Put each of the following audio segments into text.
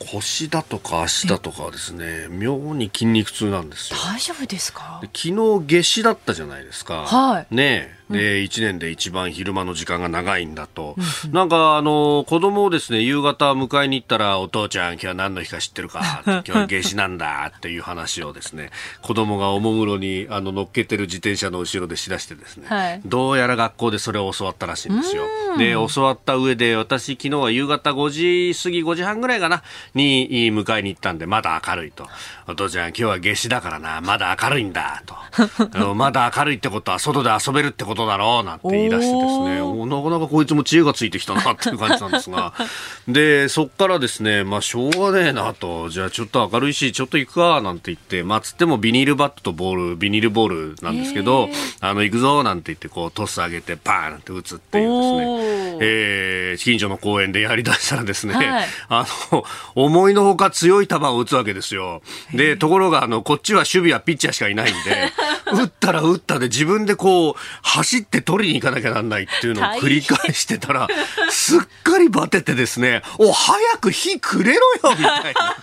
腰だとか足だとかはですね妙に筋肉痛なんですよ。大丈夫ですか？昨日夏至だったじゃないですか。はい。ねで、1年で一番昼間の時間が長いんだと、なんかあの子供をですね夕方迎えに行ったらお父ちゃん今日は何の日か知ってるか 今日は夏至なんだっていう話をですね子供がおもむろにあの乗っけてる自転車の後ろでしだしてですね、はい。どうやら学校でそれを教わったらしいんですよ。で教わった上で私昨日は夕方5時過ぎ5時半ぐらいかなに迎えに行ったんでまだ明るいとお父ちゃん今日は夏至だからな。まだ明るいんだと。まだ明るいってことは外で遊べるってことだろうなんて言い出してですね。おなかなかこいつも知恵がついてきたなっていう感じなんですが。でそっからですねまあしょうがねえなと。じゃあちょっと明るいしちょっと行くかなんて言ってまあつってもビニールバットとボールビニールボールなんですけどあの行くぞなんて言ってこうトス上げてパーンって打つっていうですね。えー近所の公園でやりだしたらですね、はい。あの、思いのほか強い球を打つわけですよ。で、ところが、あの、こっちは守備はピッチャーしかいないんで、打ったら打ったで自分でこう、走って取りに行かなきゃなんないっていうのを繰り返してたら、すっかりバテてですね、お、早く火くれろよみたいな。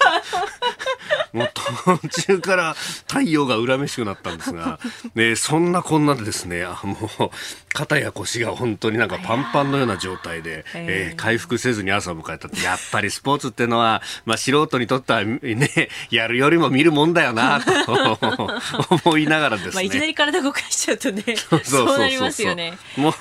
もう途中から太陽が恨めしくなったんですが、ね、そんなこんなでですね、あもう、肩や腰が本当になんかパンパンのような状態で、えー回復せずに朝を迎えたって、やっぱりスポーツってのは、まあ素人にとってはね、やるよりも見るもんだよな、と思いながらですね。まあいきなり体動かしちゃうとね そうなりますよね。もう、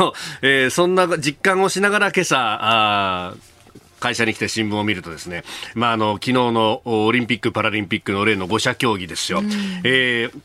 えーそんな実感をしながら今朝、あー会社に来て新聞を見るとですね、まあ、あの、昨日のオリンピック・パラリンピックの例の5者競技ですよ。えー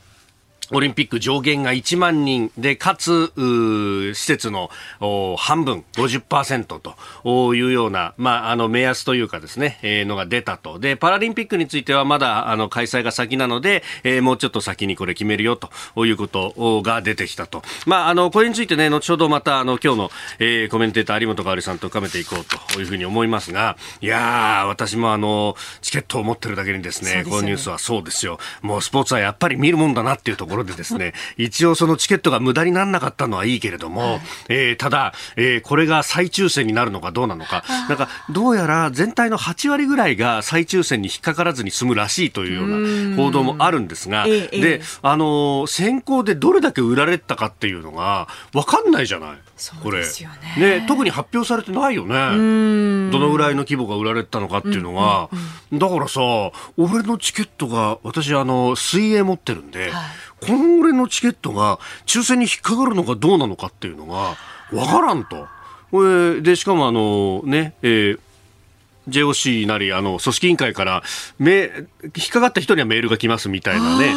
オリンピック上限が1万人で、かつ、施設のお半分、50%とおいうような、まあ、あの、目安というかですね、えーのが出たと。で、パラリンピックについてはまだ、あの、開催が先なので、えーもうちょっと先にこれ決めるよということおが出てきたと。まあ、あの、これについてね、後ほどまた、あの、今日の、えーコメンテーター有本香織さんと深めていこうというふうに思いますが、いやー、私もあの、チケットを持ってるだけにですね、すよねこのニュースはそうですよ。もうスポーツはやっぱり見るもんだなっていうところでですね、一応そのチケットが無駄にならなかったのはいいけれども、えーただ、えーこれが再抽選になるのかどうなのか、なんかどうやら全体の8割ぐらいが再抽選に引っかからずに済むらしいというような報道もあるんですが、ええええ。で、あのー先行でどれだけ売られたかっていうのが分かんないじゃない？そうですよね。ね、特に発表されてないよね。どのぐらいの規模が売られてたのかっていうのが、だからさ、俺のチケットが、私あの、水泳持ってるんで、この俺のチケットが抽選に引っかかるのかどうなのかっていうのが、わからんと。これで、しかもあの、ね、えー JOC なり、あの、組織委員会から、め、引っかかった人にはメールが来ますみたいなね。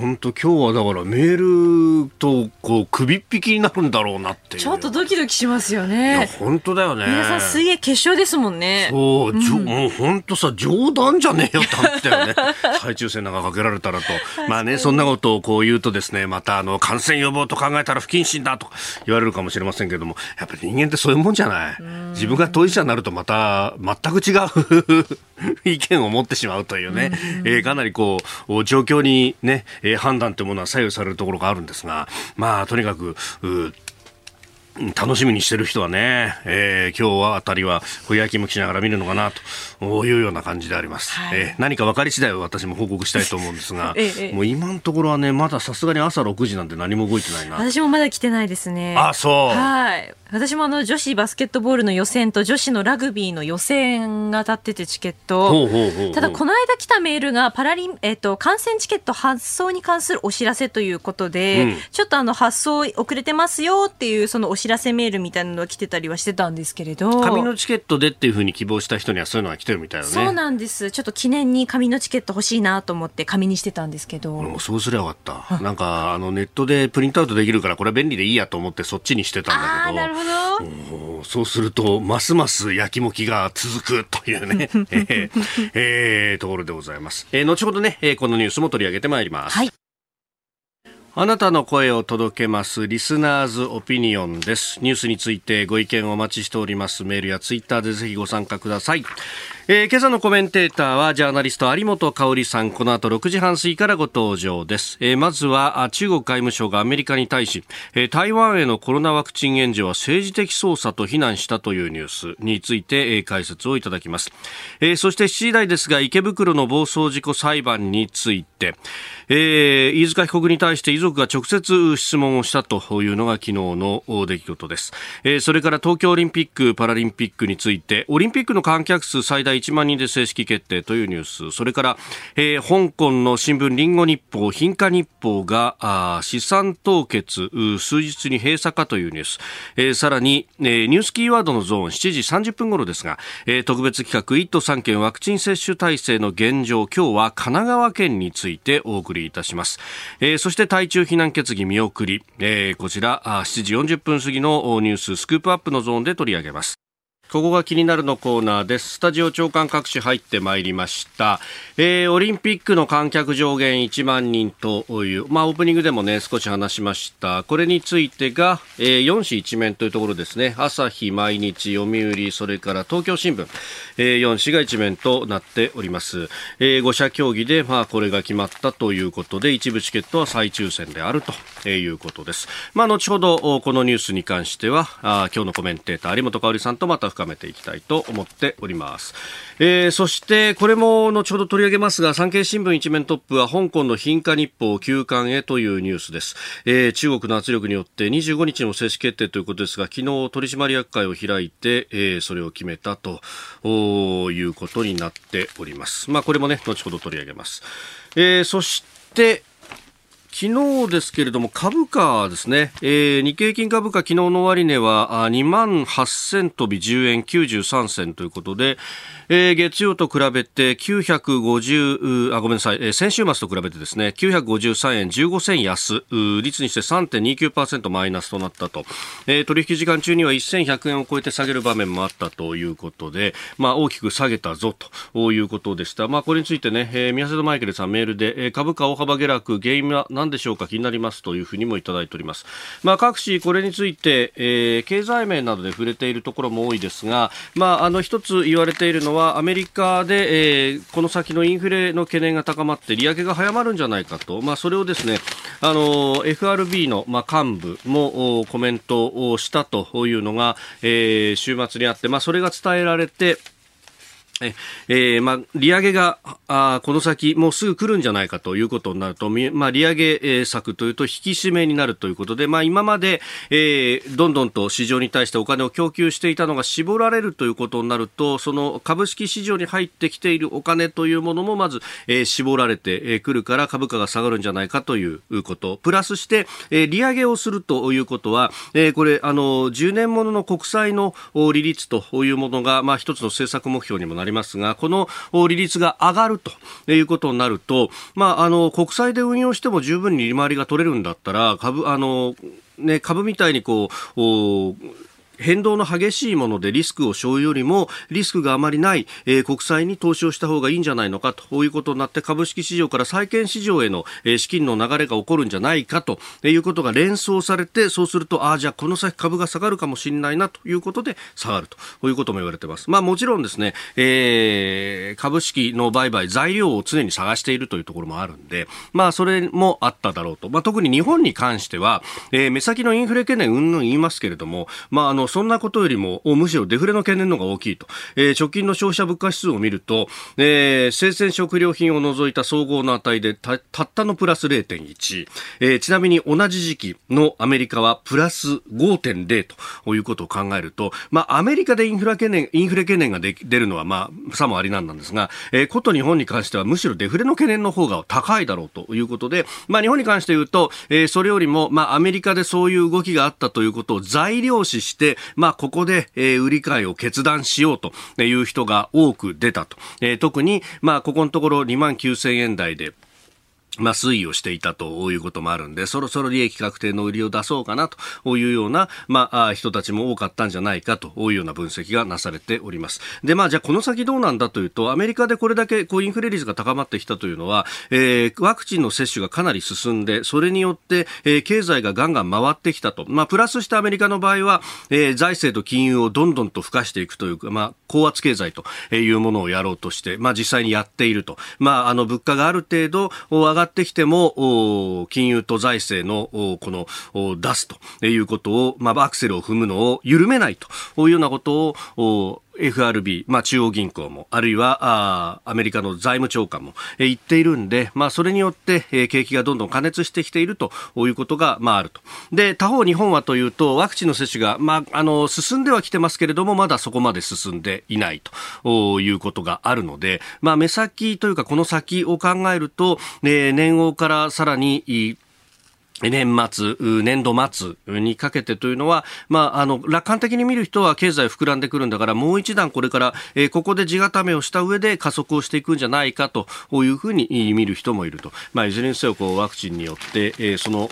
本当今日はだからメールと、こう、首っ引きになるんだろうなって。ちょっとドキドキしますよいや、ね本当だよね。皆さん水泳決勝ですもんねそう、じょもう本当さ、冗談じゃねえよって思ったよね。再抽選なんかかけられたらと。まあね、そんなことをこう言うとですね、またあの、感染予防と考えたら不謹慎だと 言われるかもしれませんけども、やっぱり人間ってそういうもんじゃない。自分が当事者になるとまた、全く違う 意見を持ってしまうというね、えーかなりこう、状況にね、えー判断というものは左右されるところがあるんですが、まあ、とにかく、う楽しみにしてる人はね、えー今日はあたりは、こう焼きむきしながら見るのかなというような感じであります。はいえー何か分かり次第は私も報告したいと思うんですが、ええええもう今のところはね、まださすがに朝6時なんて何も動いてないな。私もまだ来てないですねあ、そう。はい。私もあの女子バスケットボールの予選と女子のラグビーの予選が当たっててチケット。ただこの間来たメールがパラリン、えっ、と、観戦チケット発送に関するお知らせということで、うんちょっとあの発送遅れてますよっていうそのお知らせメールみたいなのが来てたりはしてたんですけれど。紙のチケットでっていうふうに希望した人にはそういうのが来てるみたいだね。そうなんです。ちょっと記念に紙のチケット欲しいなと思って紙にしてたんですけど。そうすりゃよかった。なんか、あの、ネットでプリントアウトできるから、これ便利でいいやと思ってそっちにしてたんだけど。ほど。そうすると、ますます焼きもきが続くというね、えーえー、ところでございます。えー、後ほどね、えー、このニュースも取り上げてまいります。はい。あなたの声を届けますリスナーズオピニオンです。ニュースについてご意見をお待ちしております。メールやツイッターでぜひご参加ください。えー、今朝のコメンテーターはジャーナリスト有本香里さん。この後6時半過ぎからご登場です、えー、まずは中国外務省がアメリカに対し、えー、台湾へのコロナワクチン援助は政治的操作と非難したというニュースについて、えー、解説をいただきます、えー、そして7時台ですが池袋の暴走事故裁判について、えー、飯塚被告に対して遺族が直接質問をしたというのが昨日の出来事です、えー、それから東京オリンピック・パラリンピックについてオリンピックの観客数最大1万人で正式決定というニュース。それから、えー、香港の新聞リンゴ日報貧化日報があ資産凍結数日に閉鎖かというニュース、えー、さらに、えー、ニュースキーワードのゾーン7時30分頃ですが、えー、特別企画1都3県ワクチン接種体制の現状今日は神奈川県についてお送りいたします、えー、そして対中避難決議見送り、えー、こちら7時40分過ぎのニューススクープアップのゾーンで取り上げます。ここが気になるのコーナーです。スタジオ長官各紙入ってまいりました。えー、オリンピックの観客上限1万人という、まあオープニングでもね、少し話しました。これについてが、えー、4紙一面というところですね。朝日、毎日、読売、それから東京新聞、えー、4紙が一面となっております。えー、5社協議で、まあこれが決まったということで、一部チケットは再抽選であるということです。まあ後ほど、このニュースに関しては、あ今日のコメンテーター、有本香里さんとまた深めていきたいと思っております。えー、そしてこれも後ほど取り上げますが産経新聞一面トップは香港の貧化日報休刊へというニュースです、えー、中国の圧力によって25日の正式決定ということですが昨日取締役会を開いて、えー、それを決めたということになっております。まあこれもね後ほど取り上げます、えー、そして昨日ですけれども株価ですね、えー、日経金株価昨日の終値は2万8000飛び10円93銭ということで、えー、月曜と比べて950あごめんなさい、えー、先週末と比べてですね953円15銭安率にして3.29%マイナスとなったと、えー、取引時間中には1100円を超えて下げる場面もあったということで、まあ、大きく下げたぞということでした、まあ、これについてね、えー、宮里マイケルさんメールで、えー、株価大幅下落原因は何でしょうか気になりますというふうにもいただいております、まあ、各紙これについて、えー、経済面などで触れているところも多いですが、まあ、あの一つ言われているのはアメリカで、えー、この先のインフレの懸念が高まって利上げが早まるんじゃないかと、まあ、それをですねあの FRB の、まあ、幹部もコメントをしたというのが、えー、週末にあって、まあ、それが伝えられてえー、まあ、利上げがあこの先もうすぐ来るんじゃないかということになると、まあ、利上げ策というと引き締めになるということで、まあ、今まで、えー、どんどんと市場に対してお金を供給していたのが絞られるということになるとその株式市場に入ってきているお金というものもまず、えー、絞られてくるから株価が下がるんじゃないかということ。プラスして、えー、利上げをするということは、えー、これあの10年ものの国債の利率というものが、まあ、一つの政策目標にもなりりますが、この利率が上がるということになると、まあ、あの、国債で運用しても十分に利回りが取れるんだったら、株、あの、ね、株みたいにこう、変動の激しいものでリスクを背負うよりもリスクがあまりない、えー、国債に投資をした方がいいんじゃないのかということになって株式市場から債券市場への、えー、資金の流れが起こるんじゃないかということが連想されてそうするとああじゃあこの先株が下がるかもしれないなということで下がるということも言われてます。まあもちろんですね、えー、株式の売買材料を常に探しているというところもあるんで、まあそれもあっただろうと。まあ特に日本に関しては、えー、目先のインフレ懸念うんぬん言いますけれども、まああのそんなことよりも、むしろデフレの懸念の方が大きいと。えー、直近の消費者物価指数を見ると、えー、生鮮食料品を除いた総合の値でたたったのプラス0.1、えー、ちなみに同じ時期のアメリカはプラス5.0ということを考えると、まあ、アメリカでインフレ懸念、インフレ懸念が出るのは、まあ、さもありなんなんですが、えー、こと日本に関してはむしろデフレの懸念の方が高いだろうということで、まあ、日本に関して言うと、えー、それよりも、まあ、アメリカでそういう動きがあったということを材料視して、まあ、ここで、えー、売り買いを決断しようという人が多く出たと。えー、特に、まあ、ここのところ2万9000円台で、まあ、推移をしていたということもあるんで、そろそろ利益確定の売りを出そうかなというような、まあ、人たちも多かったんじゃないかというような分析がなされております。で、まあ、じゃあこの先どうなんだというと、アメリカでこれだけこうインフレ率が高まってきたというのは、えー、ワクチンの接種がかなり進んで、それによって、えー、経済がガンガン回ってきたと。まあ、プラスしてアメリカの場合は、えー、財政と金融をどんどんと付加していくというか、まあ、高圧経済というものをやろうとして、まあ、実際にやっていると。まあ、あの、物価がある程度上がってきても、金融と財政のこの出すということを、まあ、アクセルを踏むのを緩めないというようなことを FRB、まあ、中央銀行も、あるいはアメリカの財務長官も、え言っているんで、まあ、それによって、え景気がどんどん加熱してきているということが、まあ、あると。で、他方日本はというと、ワクチンの接種が、まあ、あの、進んではきてますけれども、まだそこまで進んでいないということがあるので、まあ、目先というか、この先を考えると、え年王からさらに、年末、年度末にかけてというのは、まあ、あの、楽観的に見る人は経済膨らんでくるんだから、もう一段これから、えー、ここで地固めをした上で加速をしていくんじゃないかというふうに見る人もいると。まあ、いずれにせよ、こう、ワクチンによって、えー、その、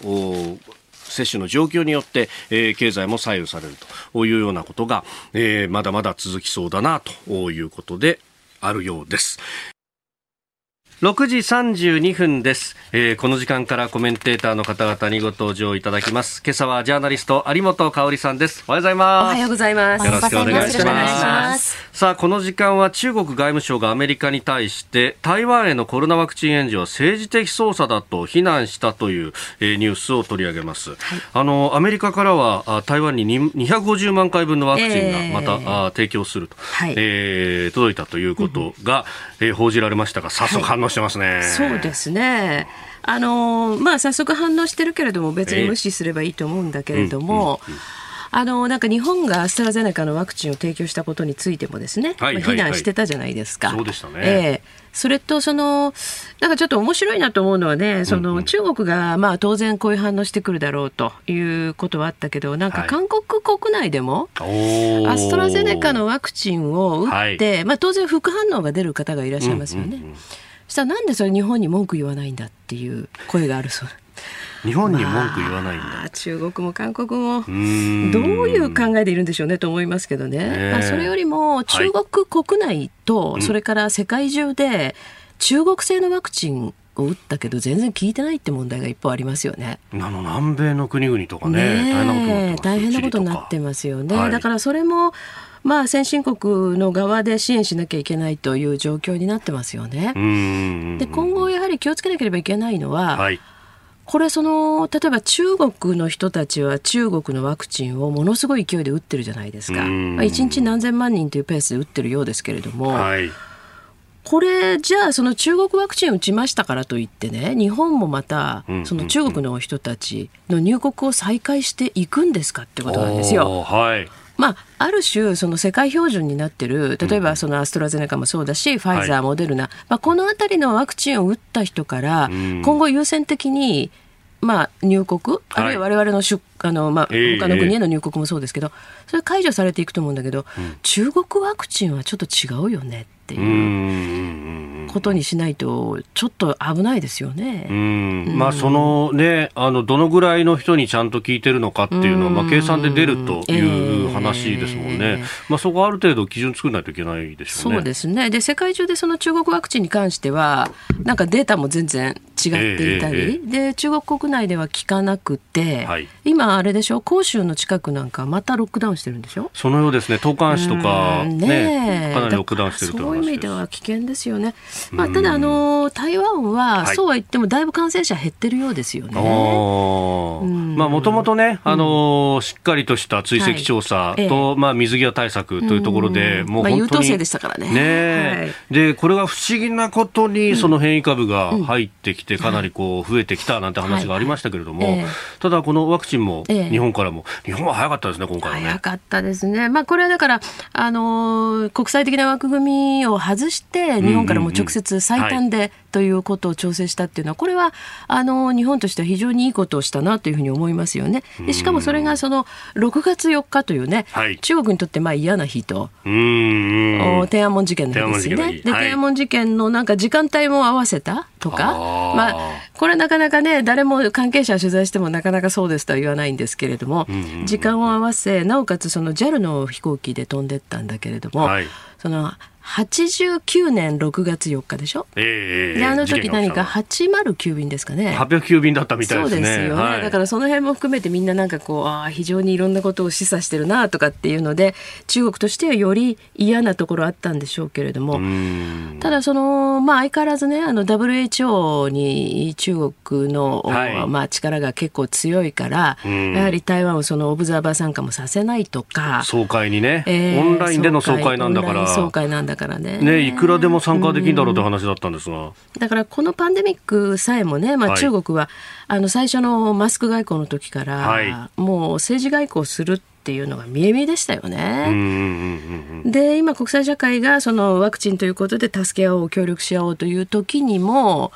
接種の状況によって、えー、経済も左右されるというようなことが、えー、まだまだ続きそうだなということであるようです。6時32分です、えー、この時間からコメンテーターの方々にご登場いただきます。今朝はジャーナリスト有本香里さんです。おはようございます。おはようございます。よろしくお願いします。さあこの時間は中国外務省がアメリカに対して台湾へのコロナワクチン援助は政治的操作だと非難したという、えー、ニュースを取り上げます、はい、あのアメリカからは台湾に250万回分のワクチンがまた、えー、あ提供すると、はい、えー、届いたということが、うん、えー、報じられましたが早速反応してますね。そうですね。あのまあ早速反応してるけれども別に無視すればいいと思うんだけれども。あのなんか日本がアストラゼネカのワクチンを提供したことについてもですね、はいまあ、非難してたじゃないですか。そうでしたね。えーそれとそのなんかちょっと面白いなと思うのはね、その中国がまあ当然こういう反応してくるだろうということはあったけど、なんか韓国国内でも、アストラゼネカのワクチンを打って、はい、まあ当然副反応が出る方がいらっしゃいますよね。うんうんうんしたらなんでそれ日本に文句言わないんだっていう声があるそう。日本に文句言わないんだ、まあ、中国も韓国もどういう考えでいるんでしょうねと思いますけどね、まあ、それよりも中国国内と、それから世界中で中国製のワクチンを打ったけど全然効いてないって問題が一方ありますよね。あの南米の国々とかね大変なことになってますよね。はい、だからそれもまあ、先進国の側で支援しなきゃいけないという状況になってますよね。で今後やはり気をつけなければいけないのは、はい、これその例えば中国の人たちは中国のワクチンをものすごい勢いで打ってるじゃないですか。まあ、1日何千万人というペースで打ってるようですけれども。はいこれじゃあその中国ワクチン打ちましたからといってね日本もまたその中国の人たちの入国を再開していくんですかってことなんですよ。はいまあ、ある種、その世界標準になってる、例えばそのアストラゼネカもそうだし、ファイザー、モデルナ、はい、まあ、このあたりのワクチンを打った人から、今後優先的に、まあ、入国、あるいは我々の出、あのまあ、他の国への入国もそうですけど、それ解除されていくと思うんだけど、中国ワクチンはちょっと違うよねっていうことにしないとちょっと危ないですよね。まあそのねあのどのぐらいの人にちゃんと聞いてるのかっていうのはまあ計算で出るという話ですもんね。えー、まあそこある程度基準作らないといけないでしょうね。そうですね。で世界中でその中国ワクチンに関してはなんかデータも全然違っていたり、えー、で中国国内では効かなくて、はい、今あれでしょ広州の近くなんかまたロックダウンしてるんでしょ？そのようですね。東莞市とかね、ねかなりロックダウンしてるという意味では危険ですよね。まあ、ただあの台湾は、そうは言ってもだいぶ感染者減ってるようですよね。まあもともとね、あのしっかりとした追跡調査と、まあ水際対策というところで、もう本当に、まあ、優等生でしたからね。ね、でこれが不思議なことにその変異株が入ってきてかなりこう増えてきたなんて話がありましたけれども、ただこのワクチンも日本からも、日本は早かったですね今回はね。早かったですね。まあこれはだからあの国際的な枠組みを外して日本からも直接最短でということを調整したっていうのはこれはあの日本としては非常にいいことをしたなというふうに思いますよね。でしかもそれがその6月4日というね、はい、中国にとってまあ嫌な日と。天安門事件の日ですね。で、天安門事件のなんか時間帯も合わせた？とか、あまあこれなかなかね誰も関係者取材してもなかなかそうですとは言わないんですけれども、時間を合わせなおかつその JAL の飛行機で飛んでったんだけれども、はい、その89年6月4日でしょ、えー、であの時何か809便ですかね。809便だったみたいですね。そうですよ。ね、はい、だからその辺も含めてみんななんかこうあ非常にいろんなことを示唆してるなとかっていうので中国としてはより嫌なところあったんでしょうけれども。ただそのまあ相変わらずねあの WHO に中国の、はい、まあ力が結構強いからやはり台湾をそのオブザーバー参加もさせないとか。総会にね、えー、オンラインでの総会なんだから。総会なんだからね。ねいくらでも参加できるんだろうって話だったんですが。だからこのパンデミックさえもね、まあ、中国は、はい、あの最初のマスク外交の時から、はい、もう政治外交するっていうのが見え見えでしたよね。で今国際社会がそのワクチンということで助け合おう協力し合おうという時にも、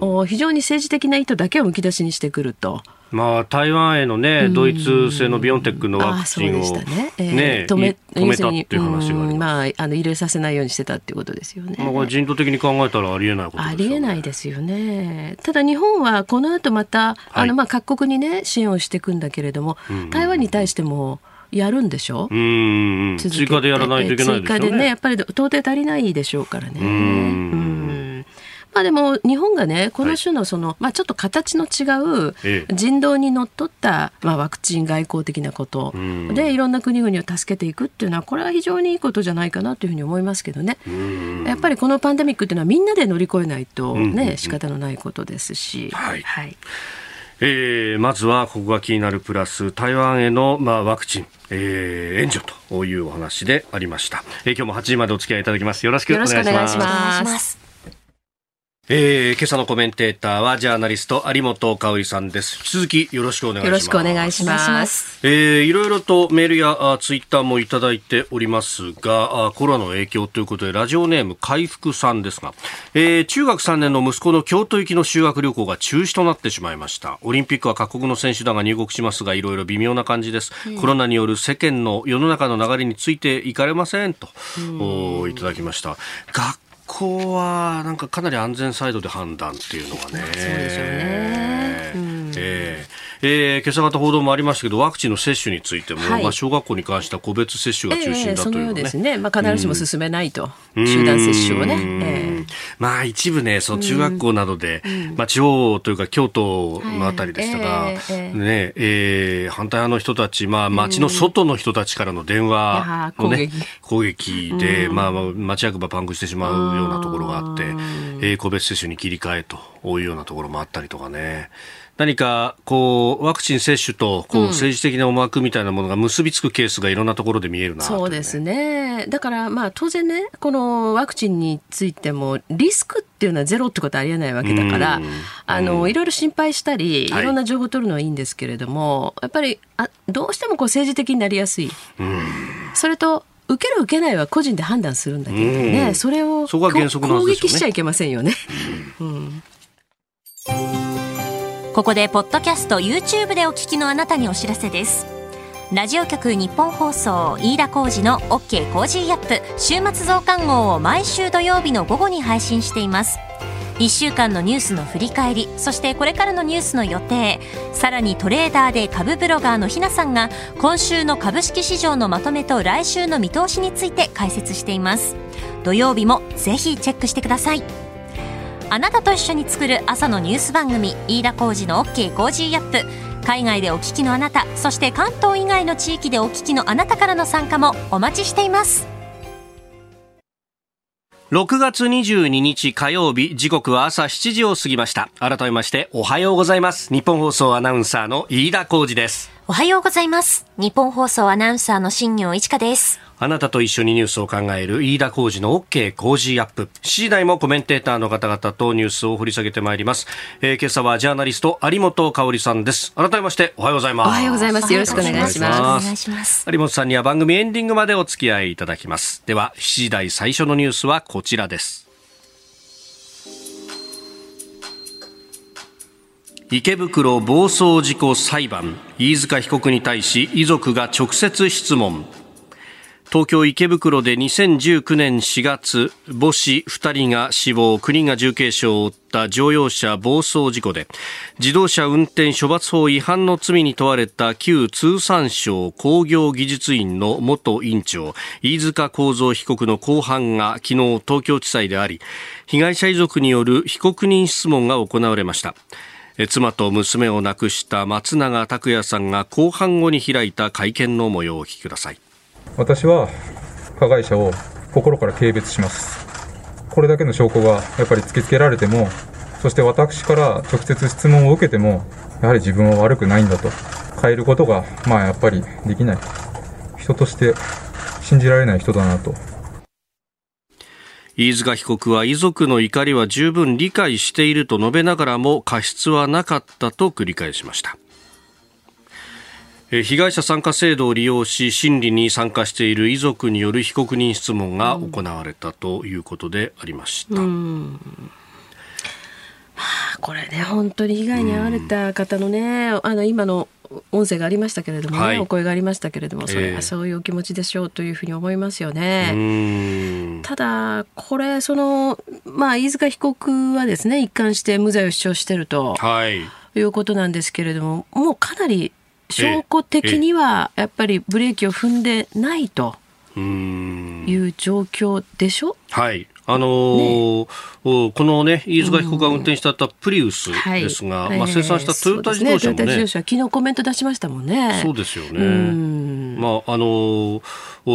うん、非常に政治的な意図だけをむき出しにしてくると。まあ、台湾へのね、ドイツ製のビオンテックのワクチンを、ね。えー、止め止めたっていう話がまあ、あの入れさせないようにしてたっていうことですよね。まあ、人道的に考えたらありえないこと、ね、ありえないですよね。ただ日本はこの後また、あのまあ各国にね支援をしていくんだけれども、台湾に対してもやるんでしょ？ううん追加でやらないといけないですよね。追加でね、やっぱり到底足りないでしょうからね。うんまあでも日本がねこの種のその、はい、まあちょっと形の違う人道にのっとった、まあ、ワクチン外交的なこと。でいろんな国々を助けていくっていうのはこれは非常にいいことじゃないかなというふうに思いますけどね。やっぱりこのパンデミックっていうのはみんなで乗り越えないとね仕方のないことですし。はい、はい。えー、まずはここが気になるプラス台湾への、まあ、ワクチン、えー、援助というお話でありました、えー、今日も8時までお付き合いいただきます。よろしくお願いしますえー、今朝のコメンテーターはジャーナリスト有本香里さんです。引き続きよろしくお願いします。よろしくお願いします。えー、いろいろとメールやあツイッターもいただいておりますが、あコロナの影響ということでラジオネーム回復さんですが、えー、中学3年の息子の京都行きの修学旅行が中止となってしまいました。オリンピックは各国の選手団が入国しますが、いろいろ微妙な感じです。うん、コロナによる世間の世の中の流れについていかれませんと、おいただきました。学こはなんかかなり安全サイドで判断っていうのがね。そうですよね。うね、えーえー、今朝方報道もありましたけど、ワクチンの接種についても、はい、まあ、小学校に関しては個別接種が中心だという、ね。えー、そのですね、まあ、必ずしも進めないと、うん、集団接種をね。えー、まあ、一部ね、その中学校などで、まあ、地方というか、京都のあたりでしたが、はい、えー、ねえー、反対派の人たち、まあ、町の外の人たちからの電話のね、攻撃。で、まあ、町役場パンクしてしまうようなところがあって、えー、個別接種に切り替えというようなところもあったりとかね。何かこうワクチン接種とこう政治的な思惑みたいなものが結びつくケースがいろんなところで見えるな、ね、そうですね。だからまあ当然ねこのワクチンについてもリスクっていうのはゼロってことはありえないわけだから、あのいろいろ心配したりい。ろんな情報を取るのはいいんですけれども、はい、やっぱりあどうしてもこう政治的になりやすい。それと受ける受けないは個人で判断するんだけどね、それを攻撃しちゃいけませんよね。うんここでポッドキャスト YouTube でお聞きのあなたにお知らせです。ラジオ局ニッポン放送飯田浩司の OK コージーアップ週末増刊号を毎週土曜日の午後に配信しています。1週間のニュースの振り返りそしてこれからのニュースの予定さらにトレーダーで株ブロガーのひなさんが今週の株式市場のまとめと来週の見通しについて解説しています。土曜日もぜひチェックしてください。あなたと一緒に作る朝のニュース番組飯田浩司の OK! Cozy up!。海外でお聞きのあなたそして関東以外の地域でお聞きのあなたからの参加もお待ちしています。6月22日火曜日時刻は朝7時を過ぎました。改めましておはようございます。日本放送アナウンサーの飯田浩二です。おはようございます日本放送アナウンサーの新業一華ですあなたと一緒にニュースを考える飯田浩二の OK 工事アップ。7時台もコメンテーターの方々とニュースを掘り下げてまいります。えー、今朝はジャーナリスト有本香里さんです。改めましておはようございます。おはようございます。よろしくお願いします。ます有本さんには番組エンディングまでお付き合いいただきます。では7時台最初のニュースはこちらです。池袋暴走事故裁判。飯塚被告に対し遺族が直接質問。東京池袋で2019年4月母子2人が死亡。9人が重軽傷を負った乗用車暴走事故で自動車運転処罰法違反の罪に問われた旧通産省工業技術院の元院長飯塚幸三被告の公判が昨日東京地裁であり被害者遺族による被告人質問が行われました。妻と娘を亡くした松永拓也さんが公判後に開いた会見の模様をお聞きください。私は加害者を心から軽蔑します。これだけの証拠がやっぱり突きつけられてもそして私から直接質問を受けてもやはり自分は悪くないんだと。変えることがまあやっぱりできない。人として信じられない人だなと。飯塚被告は遺族の怒りは十分理解していると述べながらも過失はなかったと繰り返しました被害者参加制度を利用し審理に参加している遺族による被告人質問が行われたということでありました。うんこれね本当に被害に遭われた方のね、あの今の音声がありましたけれども、ねはい、お声がありましたけれどもそれはそういうお気持ちでしょうというふうに思いますよね。えー、ただこれそのまあ飯塚被告はですね一貫して無罪を主張していると、はい、いうことなんですけれどももうかなり証拠的にはやっぱりブレーキを踏んでないという状況でしょ？はいあのーね、このね、飯塚被告が運転したプリウスですが、うんはい、まあ、生産したトヨタ自動車もね、ねトヨタ自動車昨日コメント出しましたもんね。そうですよね。まあ、あのー、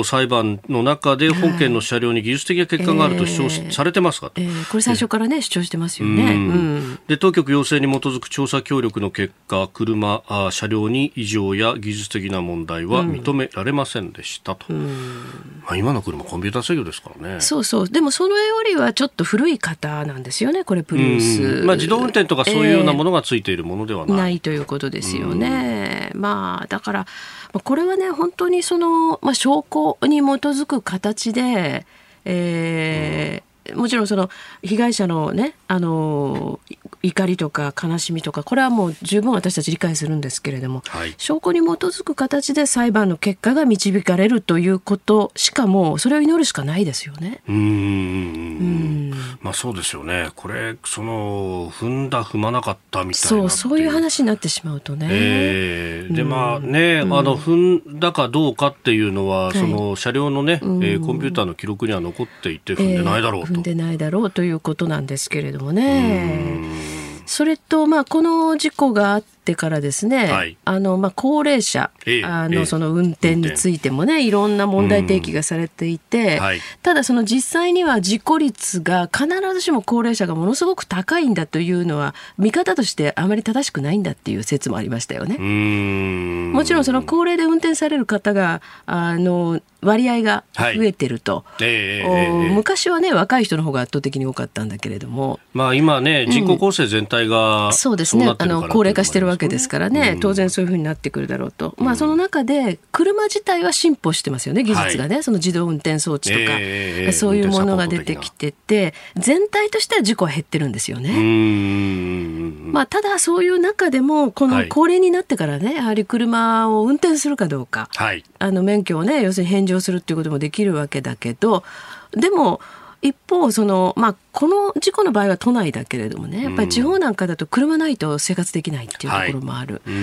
裁判の中で本件の車両に技術的な欠陥があると主張されてますかと、えー、これ最初からね、主張してますよね。で、当局要請に基づく調査協力の結果、車、あ車両に異常や技術的な問題は認められませんでしたと。まあ、今の車コンピューター制御ですからね。そうそう。でもそのよりはちょっと古い方なんですよね、これ、プリウス。まあ、自動運転とかそういうようなものがついているものではない。えー、ないということですよね。まあ、だから、これはね、本当にその、まあ、証拠に基づく形で、えーもちろんその被害者のねあの怒りとか悲しみとかこれはもう十分私たち理解するんですけれども、はい、証拠に基づく形で裁判の結果が導かれるということしかもそれを祈るしかないですよね。うんまあそうですよね。これその踏んだ踏まなかったみたいなそうそういう話になってしまうとね。えー、でまあね、あの踏んだかどうかっていうのは、その車両のね、えー、コンピューターの記録には残っていて踏んでないだろうと。えー、踏んでないだろうということなんですけれどもね。それと、まあ、この事故があってからですね、はい、あのまあ、高齢者、えあのその運転についてもねいろんな問題提起がされていて、はい、ただその実際には事故率が必ずしも高齢者がものすごく高いんだというのは見方としてあまり正しくないんだっていう説もありましたよね。もちろんその高齢で運転される方があの割合が増えてると、はい。えー、昔はね若い人の方が圧倒的に多かったんだけれども、まあ、今ね人口構成全体が、うん、そうですねあの高齢化してるわけですからね、うん、当然そういうふうになってくるだろうと、うん、まあ、その中で車自体は進歩してますよね技術がね、はい、その自動運転装置とか、えー、そういうものが出てきてて全体としては事故は減ってるんですよね。まあ、ただそういう中でもこの高齢になってからねやはり車を運転するかどうか、はい、あの免許をね要するに返上するっていうこともできるわけだけどでも一方その、まあ、この事故の場合は都内だけれどもねやっぱり地方なんかだと車ないと生活できないっていうところもある、はい、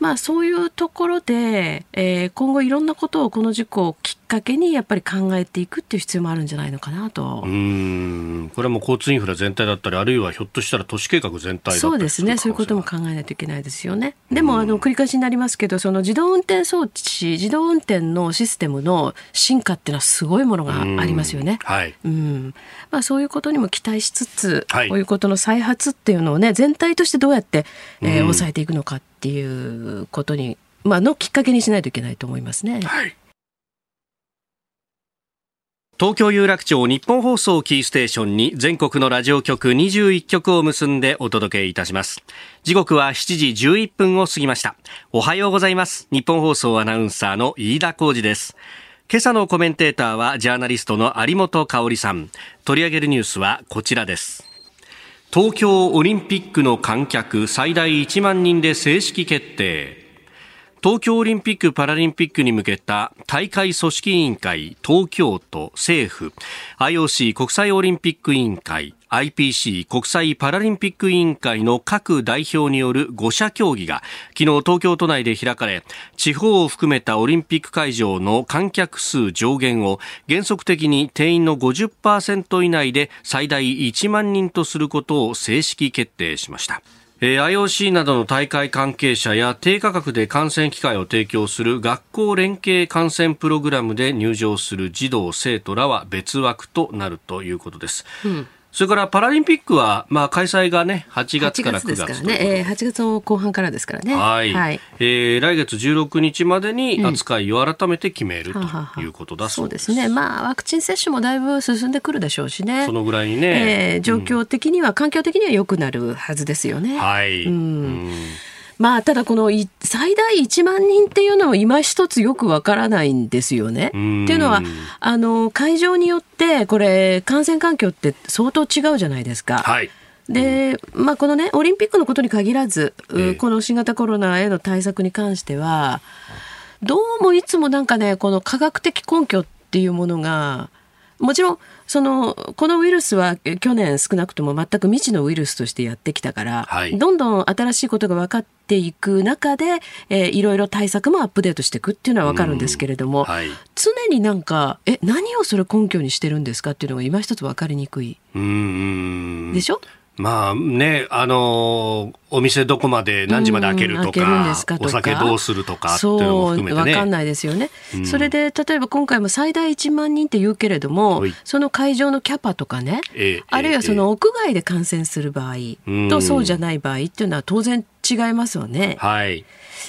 まあ、そういうところで、えー、今後いろんなことをこの事故をきっかけにやっぱり考えていくっていう必要もあるんじゃないのかなと。うん。これはもう交通インフラ全体だったりあるいはひょっとしたら都市計画全体そうですね。そういうことも考えないといけないですよね。でもあの繰り返しになりますけどその自動運転装置自動運転のシステムの進化っていうのはすごいものがありますよね。はい、うん。まあ、そういうことにも期待しつつ、はい、こういうことの再発っていうのをね全体としてどうやって、えー、抑えていくのかっていうことに、まあのきっかけにしないといけないと思いますね。はい東京有楽町日本放送キーステーションに全国のラジオ局21局を結んでお届けいたします。時刻は7時11分を過ぎました。おはようございます。日本放送アナウンサーの飯田浩二です。今朝のコメンテーターはジャーナリストの有本香里さん。取り上げるニュースはこちらです。東京オリンピックの観客最大1万人で正式決定東京オリンピック・パラリンピックに向けた大会組織委員会、東京都、政府、IOC 国際オリンピック委員会、IPC 国際パラリンピック委員会の各代表による5者協議が昨日東京都内で開かれ地方を含めたオリンピック会場の観客数上限を原則的に定員の50%以内で最大1万人とすることを正式決定しました。え IOC などの大会関係者や低価格で観戦機会を提供する学校連携観戦プログラムで入場する児童生徒らは別枠となるということです。うんそれからパラリンピックは、まあ、開催がね、8月から9月ですからね、えー、8月の後半からですからね。はい。はい、えー、来月16日までに扱いを改めて決める、うん、ということだそうです。そうですね。まあ、ワクチン接種もだいぶ進んでくるでしょうしね。そのぐらいにね。えー、状況的には、うん、環境的には良くなるはずですよね。はい。うん、うんまあ、ただこの最大1万人っていうのは今一つよくわからないんですよね。っていうのはあの会場によってこれ感染環境って相当違うじゃないですか。はいで、まあ、このね、オリンピックのことに限らず、ええ、この新型コロナへの対策に関しては、どうもいつもなんかね、この科学的根拠っていうものが、もちろん、そのこのウイルスは去年少なくとも全く未知のウイルスとしてやってきたから、はい、どんどん新しいことが分かっていく中で、えー、いろいろ対策もアップデートしていくっていうのは分かるんですけれども、はい、常になんかえ何をそれ根拠にしてるんですかっていうのが今一つ分かりにくいでしょ？まあね、あのー、お店どこまで何時まで開けるとか、かお酒どうするとかっていうのも含めてね。わかんないですよね、うん、それで、例えば今回も最大1万人って言うけれども、その会場のキャパとかね、えあるいはその屋外で感染する場合とそうじゃない場合っていうのは当然違いますよね。はい。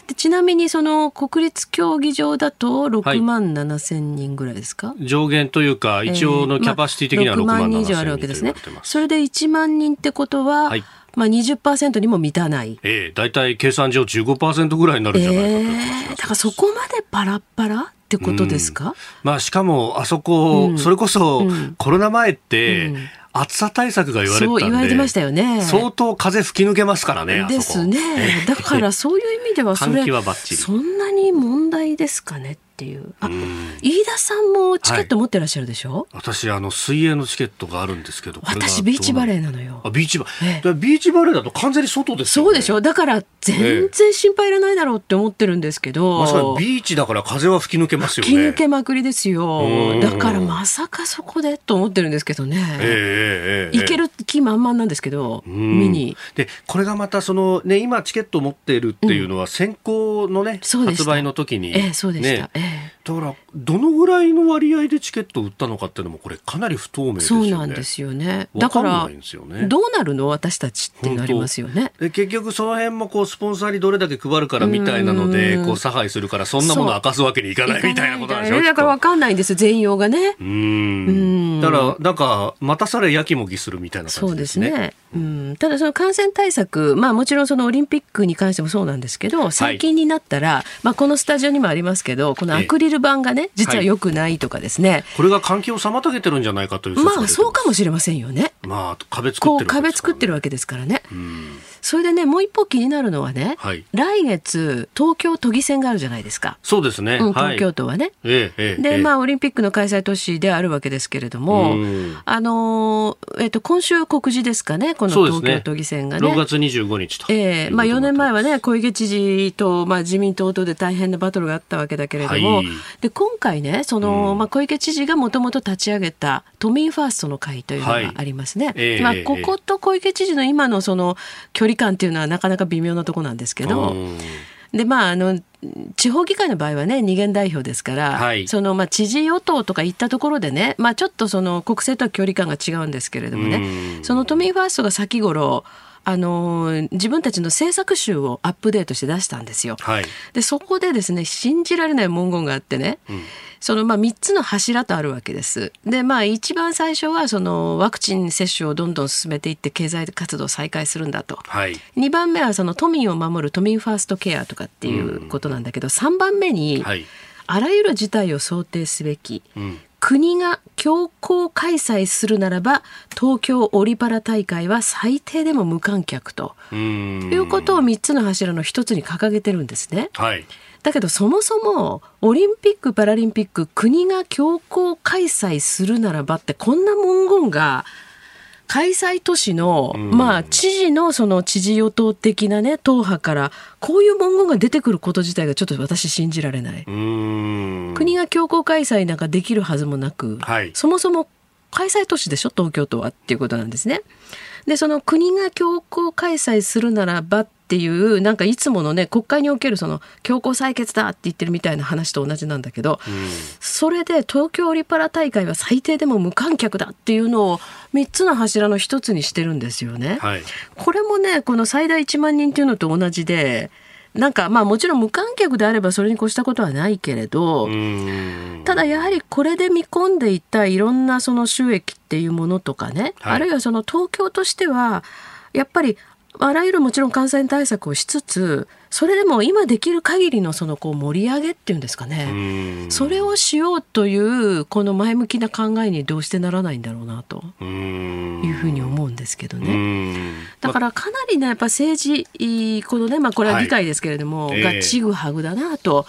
でちなみにその国立競技場だと6万7千人ぐらいですか、はい、上限というか、一応のキャパシティ的には6万人以上あるわけですね。それで1万人ってことは、はい。まあ20%にも満たない。ええ大体計算上15%ぐらいになるんじゃないかと、えー、だからそこまでパラッパラってことですか、うん、まあしかもあそこ、うん、それこそコロナ前って、うん暑さ対策が言われてそう言われてましたよね。相当風吹き抜けますからね。ですね。だからそういう意味ではそれそんなに問題ですかねっていう。あ、飯田さんもチケット持ってらっしゃるでしょ、はい、私、あの、水泳のチケットがあるんですけど。私、ビーチバレーなのよ。あ、ビーチバレー。ビーチバレーだと完全に外ですよ、ね、そうでしょだから、全然心配いらないだろうって思ってるんですけど。まさにビーチだから風は吹き抜けますよね。吹き抜けまくりですよ。だから、まさかそこでと思ってるんですけどね。ええー、えー、行ける気満々なんですけど、見に。で、これがまた、その、ね、今チケットを持っているっていうのは、先行のね、発売の時に、ええ、そうでした。ええだからどのぐらいの割合でチケットを売ったのかっていうのもこれかなり不透明ですよね。そうなんですよね。だから、ね、どうなるの私たちってなりますよね。で結局その辺もこうスポンサーにどれだけ配るからみたいなのでこう差配するからそんなもの明かすわけにいかないみたいなことなんでしょ？だからわかんないんです全容がね。うん。だからなんかまたされやきもきするみたいな感じですね。そうですね。うん。ただその感染対策まあもちろんそのオリンピックに関してもそうなんですけど最近になったら、はい、まあこのスタジオにもありますけどこのアクリル板がね実は良くないとかですね、はい、これが換気を妨げてるんじゃないかというまあそうかもしれませんよね。まあ壁作ってる、ね、壁作ってるわけですからね。それでねもう一歩気になるのはね、はい、来月東京都議選があるじゃないですか。そうですね。うん、東京都はね。ええ、で、まあオリンピックの開催都市であるわけですけれども、あのえっ、と今週告示ですかねこの東京都議選がね。ね6月25日と。ええまあ4年前はね小池知事とまあ自民党とで大変なバトルがあったわけだけれども、はい、で今回ねその、まあ小池知事がもともと立ち上げた都民ファーストの会というのがありますね。まあここと小池知事の今のその距離感っていうのはなかなか微妙なところなんですけど。でまあ、あの地方議会の場合はね二元代表ですから、はい、そのまあ知事与党とかいったところでね、まあ、ちょっとその国政とは距離感が違うんですけれどもねその都民ファーストが先頃あの自分たちの政策集をアップデートして出したんですよ。はい、でそこでですね信じられない文言があってね、うん、そのまあ3つの柱とあるわけです。でまあ一番最初はそのワクチン接種をどんどん進めていって経済活動を再開するんだと。はい、2番目はその都民を守る都民ファーストケアとかっていうことなんだけど、うん、3番目に、はい、あらゆる事態を想定すべき。うん国が強行開催するならば東京オリパラ大会は最低でも無観客ということを3つの柱の1つに掲げてるんですね。はいだけどそもそもオリンピック・パラリンピック国が強行開催するならばってこんな文言が開催都市の、まあ、知事のその知事与党的なね、党派から、こういう文言が出てくること自体がちょっと私信じられない。国が強行開催なんかできるはずもなく、はい、そもそも開催都市でしょ、東京都はっていうことなんですね。で、その国が強行開催するならばっていう、なんかいつものね、国会におけるその強行採決だって言ってるみたいな話と同じなんだけど、うん、それで東京オリパラ大会は最低でも無観客だっていうのを3つの柱の1つにしてるんですよね。はい、これもね、この最大1万人っていうのと同じで、なんかまあもちろん無観客であればそれに越したことはないけれどただやはりこれで見込んでいたいろんなその収益っていうものとかね、はい、あるいはその東京としてはやっぱりあらゆるもちろん感染対策をしつつそれでも今できる限りのそのこう盛り上げっていうんですかね。それをしようというこの前向きな考えにどうしてならないんだろうなと。いうふうに思うんですけどね。だからかなりねやっぱ政治このねまあこれは議会ですけれども、はい、がちぐはぐだなと。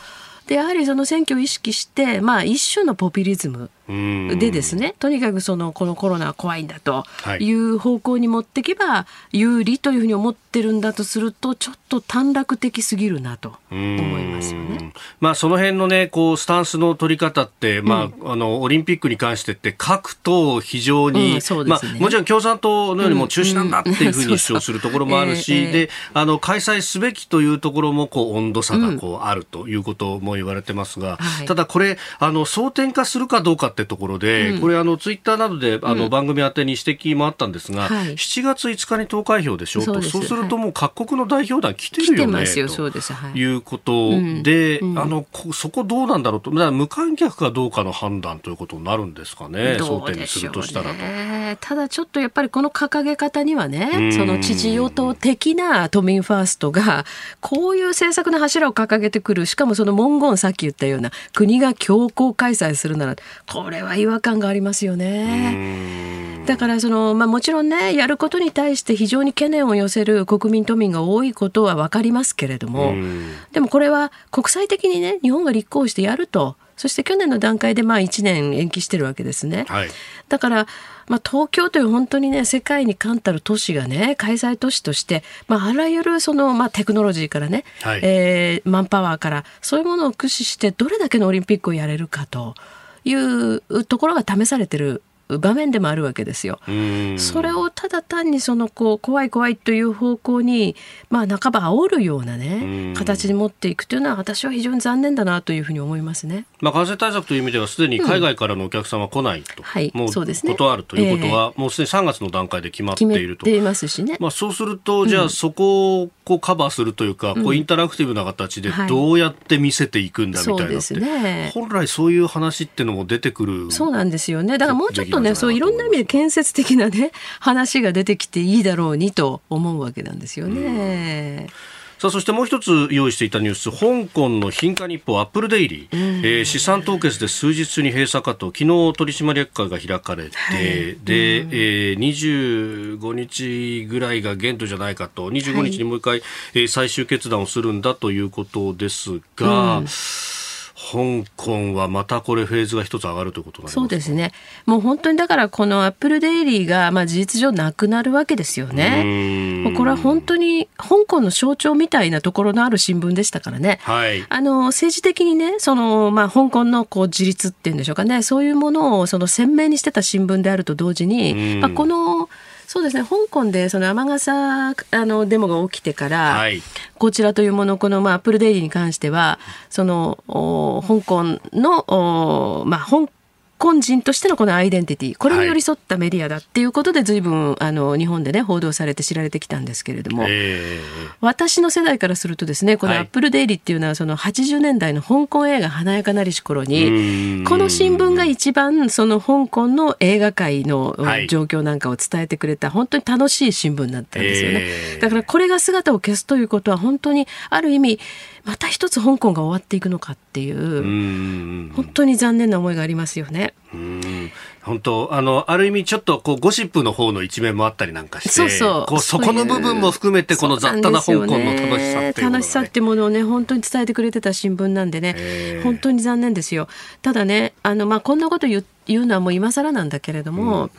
でやはりその選挙を意識して、まあ、一種のポピュリズムでですねとにかくそのこのコロナは怖いんだとい。う方向に持っていけば有利というふうに思ってるんだとするとちょっと短絡的すぎるなと思いますよね。まあ、その辺のねこうスタンスの取り方って、まあ、あのオリンピックに関してって各党非常に、うんね、まあ、もちろん共産党のようにも中止なんだっていうふうに主張するところもあるし、であの開催すべきというところもこう温度差がこうあるということも言われてますが、はい、ただこれあの争点化するかどうかってところで、うん、これあのツイッターなどであの、番組宛てに指摘もあったんですが、はい、7月5日に投開票でしょうと。そうす。るともう各国の代表団来てるよねということで、うん、あのそこどうなんだろうと。無観客かどうかの判断ということになるんですかね争点にするとしたら。と。ただちょっとやっぱりこの掲げ方にはねその知事与党的な都民ファーストがこういう政策の柱を掲げてくる。しかもその文言さっき言ったような国が強行開催するならこれは違和感がありますよね。だからその、まあ、もちろんねやることに対して非常に懸念を寄せる国民都民が多いことは分かりますけれどもでもこれは国際的にね日本が立候補してやるとそして去年の段階でまあ1年延期してるわけですね。はい、だから、まあ、東京という本当にね世界に冠たる都市がね開催都市として、まあ、あらゆるその、まあ、テクノロジーからね、はい、えー、マンパワーからそういうものを駆使してどれだけのオリンピックをやれるかというところが試されてる場面でもあるわけですよ。それをただ単にそのこう怖い怖いという方向に、まあ、半ば煽るようなね形に持っていくというのは私は非常に残念だなというふうに思いますね。まあ、感染対策という意味ではすでに海外からのお客様は来ないと、うんはい、もう断るということは、えー、もうすでに3月の段階で決まっていると。決ますしね。まあ、そうするとじゃあそこをこうカバーするというか、うん、こうインタラクティブな形でどうやって見せていくんだみたいな、はい、ね、本来そういう話っていうのも出てくる。そうなんですよね。だからもうちょっとねそういろんな意味味で建設的なね話が出てきていいだろうにと思うわけなんですよね。さあそしてもう一つ用意していたニュース。香港の貧価日報アップルデイリー、えー、資産凍結で数日に閉鎖かと昨日取締役会が開かれて、はい、で、えー、25日ぐらいが限度じゃないかと25日にもう一回、はい、えー、最終決断をするんだということですが、うん香港はまたこれフェーズが一つ上がるということそうですね。もう本当にだからこのアップルデイリーがまあ事実上なくなるわけですよね。これは本当に香港の象徴みたいなところのある新聞でしたからね。はい、あの政治的にね、そのまあ香港のこう自立っていうんでしょうかね、そういうものをその鮮明にしてた新聞であると同時に、まあこのそうですね。香港でその雨傘あのデモが起きてから、はい、こちらというものこの、まあ、アップルデイリーに関してはその香港の、まあ、香根人としてのこのアイデンティティこれに寄り添ったメディアだっていうことで随分あの日本でね報道されて知られてきたんですけれども、えー、私の世代からするとですねこのアップルデイリーっていうのはその80年代の香港映画華やかなりし頃にこの新聞が一番その香港の映画界の状況なんかを伝えてくれた本当に楽しい新聞だったんですよね、えー、だからこれが姿を消すということは本当にある意味また一つ香港が終わっていくのかっていう本当に残念な思いがありますよね。本当あのある意味ちょっとこうゴシップの方の一面もあったりなんかしてそうそう。こうそこの部分も含めてこの雑多な香港の楽しさっていう、ね、楽しさってものをね本当に伝えてくれてた新聞なんでね本当に残念ですよ。ただねあの、まあ、こんなこと言うのはもう今更なんだけれども、うん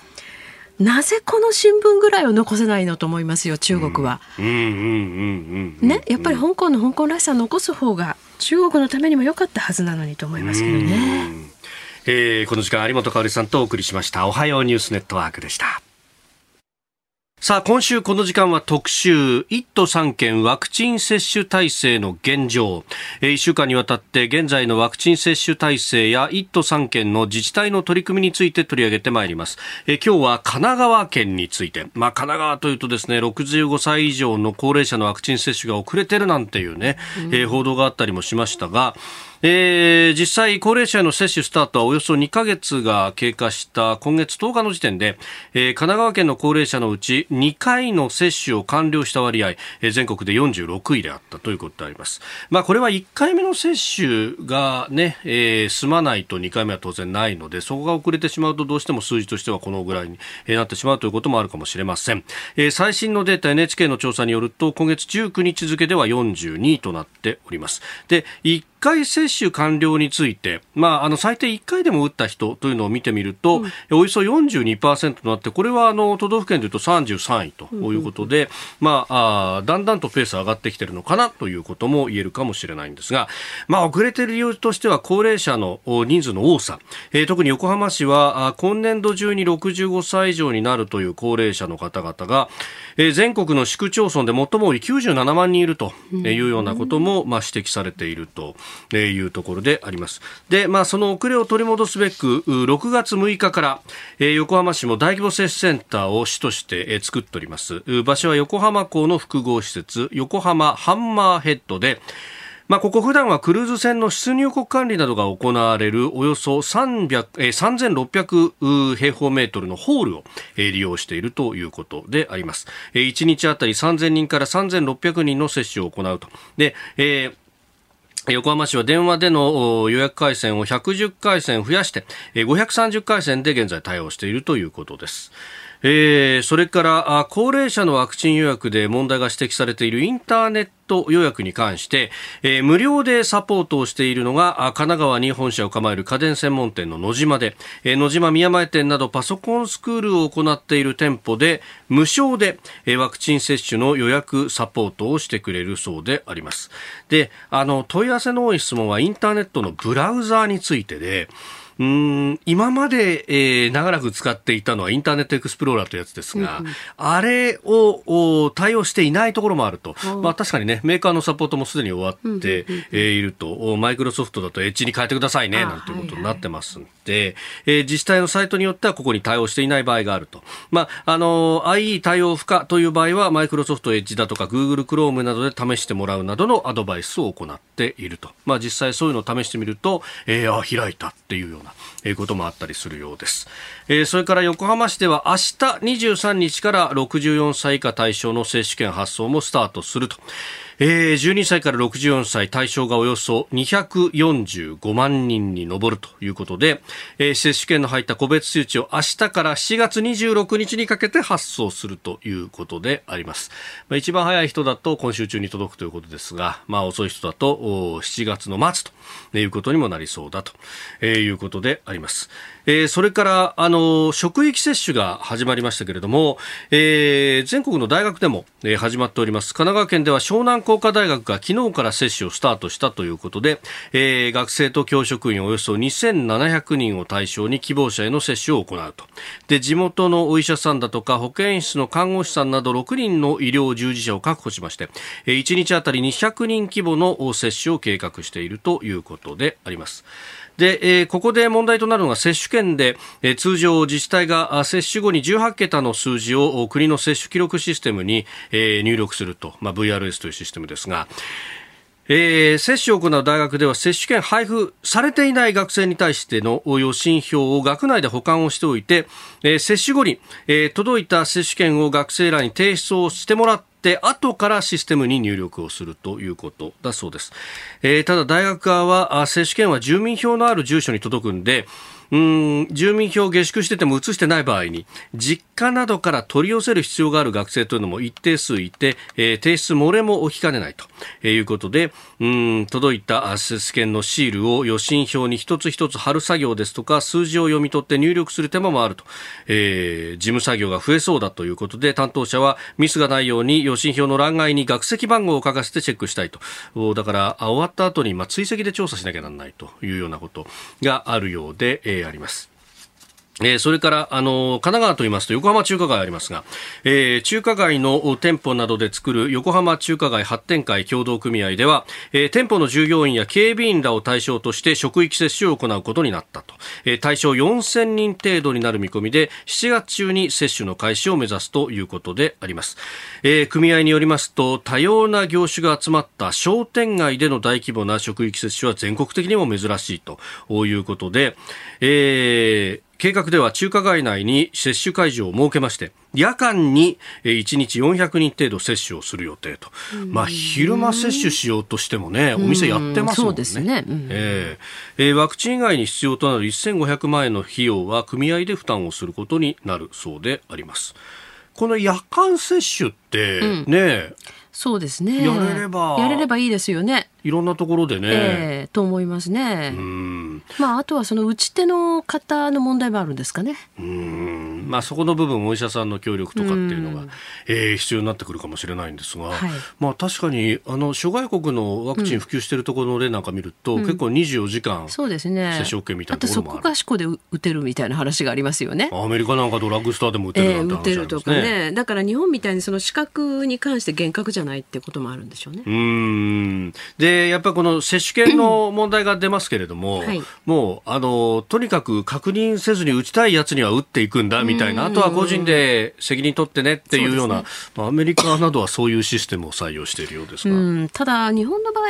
なぜこの新聞ぐらいを残せないのと思いますよ中国は。ねやっぱり香港の香港らしさを残す方が中国のためにも良かったはずなのにと思いますけどね。えー、この時間有本香里さんとお送りしましたおはようニュースネットワークでした。さあ、今週この時間は特集、1都3県ワクチン接種体制の現状。1週間にわたって現在のワクチン接種体制や1都3県の自治体の取り組みについて取り上げてまいります。え今日は神奈川県について。まあ、神奈川というとですね、65歳以上の高齢者のワクチン接種が遅れてるなんていうね、うん、え報道があったりもしましたが、えー、実際、高齢者への接種スタートはおよそ2ヶ月が経過した今月10日の時点で、えー、神奈川県の高齢者のうち2回の接種を完了した割合、えー、全国で46位であったということであります。まあ、これは1回目の接種がね、えー、済まないと2回目は当然ないので、そこが遅れてしまうとどうしても数字としてはこのぐらいになってしまうということもあるかもしれません。えー、最新のデータ NHK の調査によると、今月19日付では42位となっております。で、1回接種完了について、まあ、あの最低1回でも打った人というのを見てみると、うん、およそ42%となって、これはあの都道府県でいうと33位ということで、うん、まあ、あだんだんとペース上がってきているのかなということも言えるかもしれないんですが、まあ、遅れている理由としては高齢者の人数の多さ、えー、特に横浜市は今年度中に65歳以上になるという高齢者の方々が、えー、全国の市区町村で最も多い97万人いるというようなことも、まあ、指摘されているというところであります。で、まあ、その遅れを取り戻すべく、6月6日から、え、横浜市も大規模接種センターを市として、え、作っております。場所は横浜港の複合施設、横浜ハンマーヘッドで、まあ、ここ普段はクルーズ船の出入国管理などが行われるおよそ300え3600平方メートルのホールを、利用しているということであります。1日あたり3000人から3600人の接種を行うと。で、えー横浜市は電話での予約回線を110回線増やして530回線で現在対応しているということです。えー、それから高齢者のワクチン予約で問題が指摘されているインターネット予約に関して、えー、無料でサポートをしているのが神奈川に本社を構える家電専門店の野島で、えー、野島宮前店などパソコンスクールを行っている店舗で無償で、えー、ワクチン接種の予約サポートをしてくれるそうであります。であの問い合わせの多い質問はインターネットのブラウザーについてでうん今まで、えー、長らく使っていたのはインターネットエクスプローラーというやつですが、うん、あれを対応していないところもあると、まあ、確かにねメーカーのサポートもすでに終わって、えいると。マイクロソフトだとエッジに変えてくださいねなんていうことになってますんで、はいはい、えー、自治体のサイトによってはここに対応していない場合があると、まああの IE 対応不可という場合はマイクロソフトエッジだとかグーグルクロームなどで試してもらうなどのアドバイスを行っていると、まあ、実際そういうのを試してみると、えー、あ開いたっていうようなえこともあったりするようです。えー、それから横浜市では明日23日から64歳以下対象の接種券発送もスタートすると。えー、12歳から64歳対象がおよそ245万人に上るということで、えー、接種券の入った個別通知を明日から7月26日にかけて発送するということであります。まあ、一番早い人だと今週中に届くということですが、まあ遅い人だと7月の末ということにもなりそうだということであります。えー、それから、あの、職域接種が始まりましたけれども、えー、全国の大学でも、えー、始まっております。神奈川県では湘南工科大学が昨日から接種をスタートしたということで、えー、学生と教職員およそ2700人を対象に希望者への接種を行うと。で、地元のお医者さんだとか保健室の看護師さんなど6人の医療従事者を確保しまして、えー、1日あたり200人規模の接種を計画しているということであります。で、えー、ここで問題となるのが接種券で、えー、通常自治体が接種後に18桁の数字を国の接種記録システムに、えー、入力すると、まあ、VRS というシステムですが、えー、接種を行う大学では接種券配布されていない学生に対しての予診票を学内で保管をしておいて、えー、接種後に、えー、届いた接種券を学生らに提出をしてもらって後からシステムに入力をするということだそうです、えー、ただ大学側は接種券は住民票のある住所に届くんでうん住民票を下宿してても移してない場合に実家などから取り寄せる必要がある学生というのも一定数いて、えー、提出漏れも起きかねないということでうん届いた接券のシールを予診票に一つ一つ貼る作業ですとか数字を読み取って入力する手間もあると、えー、事務作業が増えそうだということで担当者はミスがないように予診票の欄外に学籍番号を書かせてチェックしたいと。だから終わった後にまあ追跡で調査しなきゃならないというようなことがあるようで、えー、えあります。えー、それから、あの、神奈川と言いますと横浜中華街ありますが、えー、中華街の店舗などで作る横浜中華街発展会協同組合では、えー、店舗の従業員や警備員らを対象として職域接種を行うことになったと。えー、対象4000人程度になる見込みで、7月中に接種の開始を目指すということであります。えー、組合によりますと、多様な業種が集まった商店街での大規模な職域接種は全国的にも珍しいということで、えー、計画では中華街内に接種会場を設けまして夜間に1日400人程度接種をする予定と、まあ、昼間接種しようとしてもね、お店やってますもんね。うね。えー、ワクチン以外に必要となる1500万円の費用は組合で負担をすることになるそうであります。この夜間接種ってね、うんそうですね。やれれば。やれればいいですよね。いろんなところでね。えー、と思いますね。まあ、あとはその打ち手の方の問題もあるんですかね。うんまあ、そこの部分、お医者さんの協力とかっていうのが、えー、必要になってくるかもしれないんですが、はい、まあ、確かにあの諸外国のワクチン普及しているところの例なんか見ると、うん、結構24時間、そうですね、接種 OK みたいなところもある。あとそこかしこで打てるみたいな話がありますよね。アメリカなんかドラッグストアでも打てるなんて話ね、えー、打てるとかね。だから日本みたいにその資格に関して厳格じゃないってこともあるんでしょうね。うんでやっぱりこの接種券の問題が出ますけれども、はい、もうあのとにかく確認せずに打ちたいやつには打っていくんだみたいな、あとは個人で責任取ってねっていうような、うね、アメリカなどはそういうシステムを採用しているようですが、ただ、日本の場合、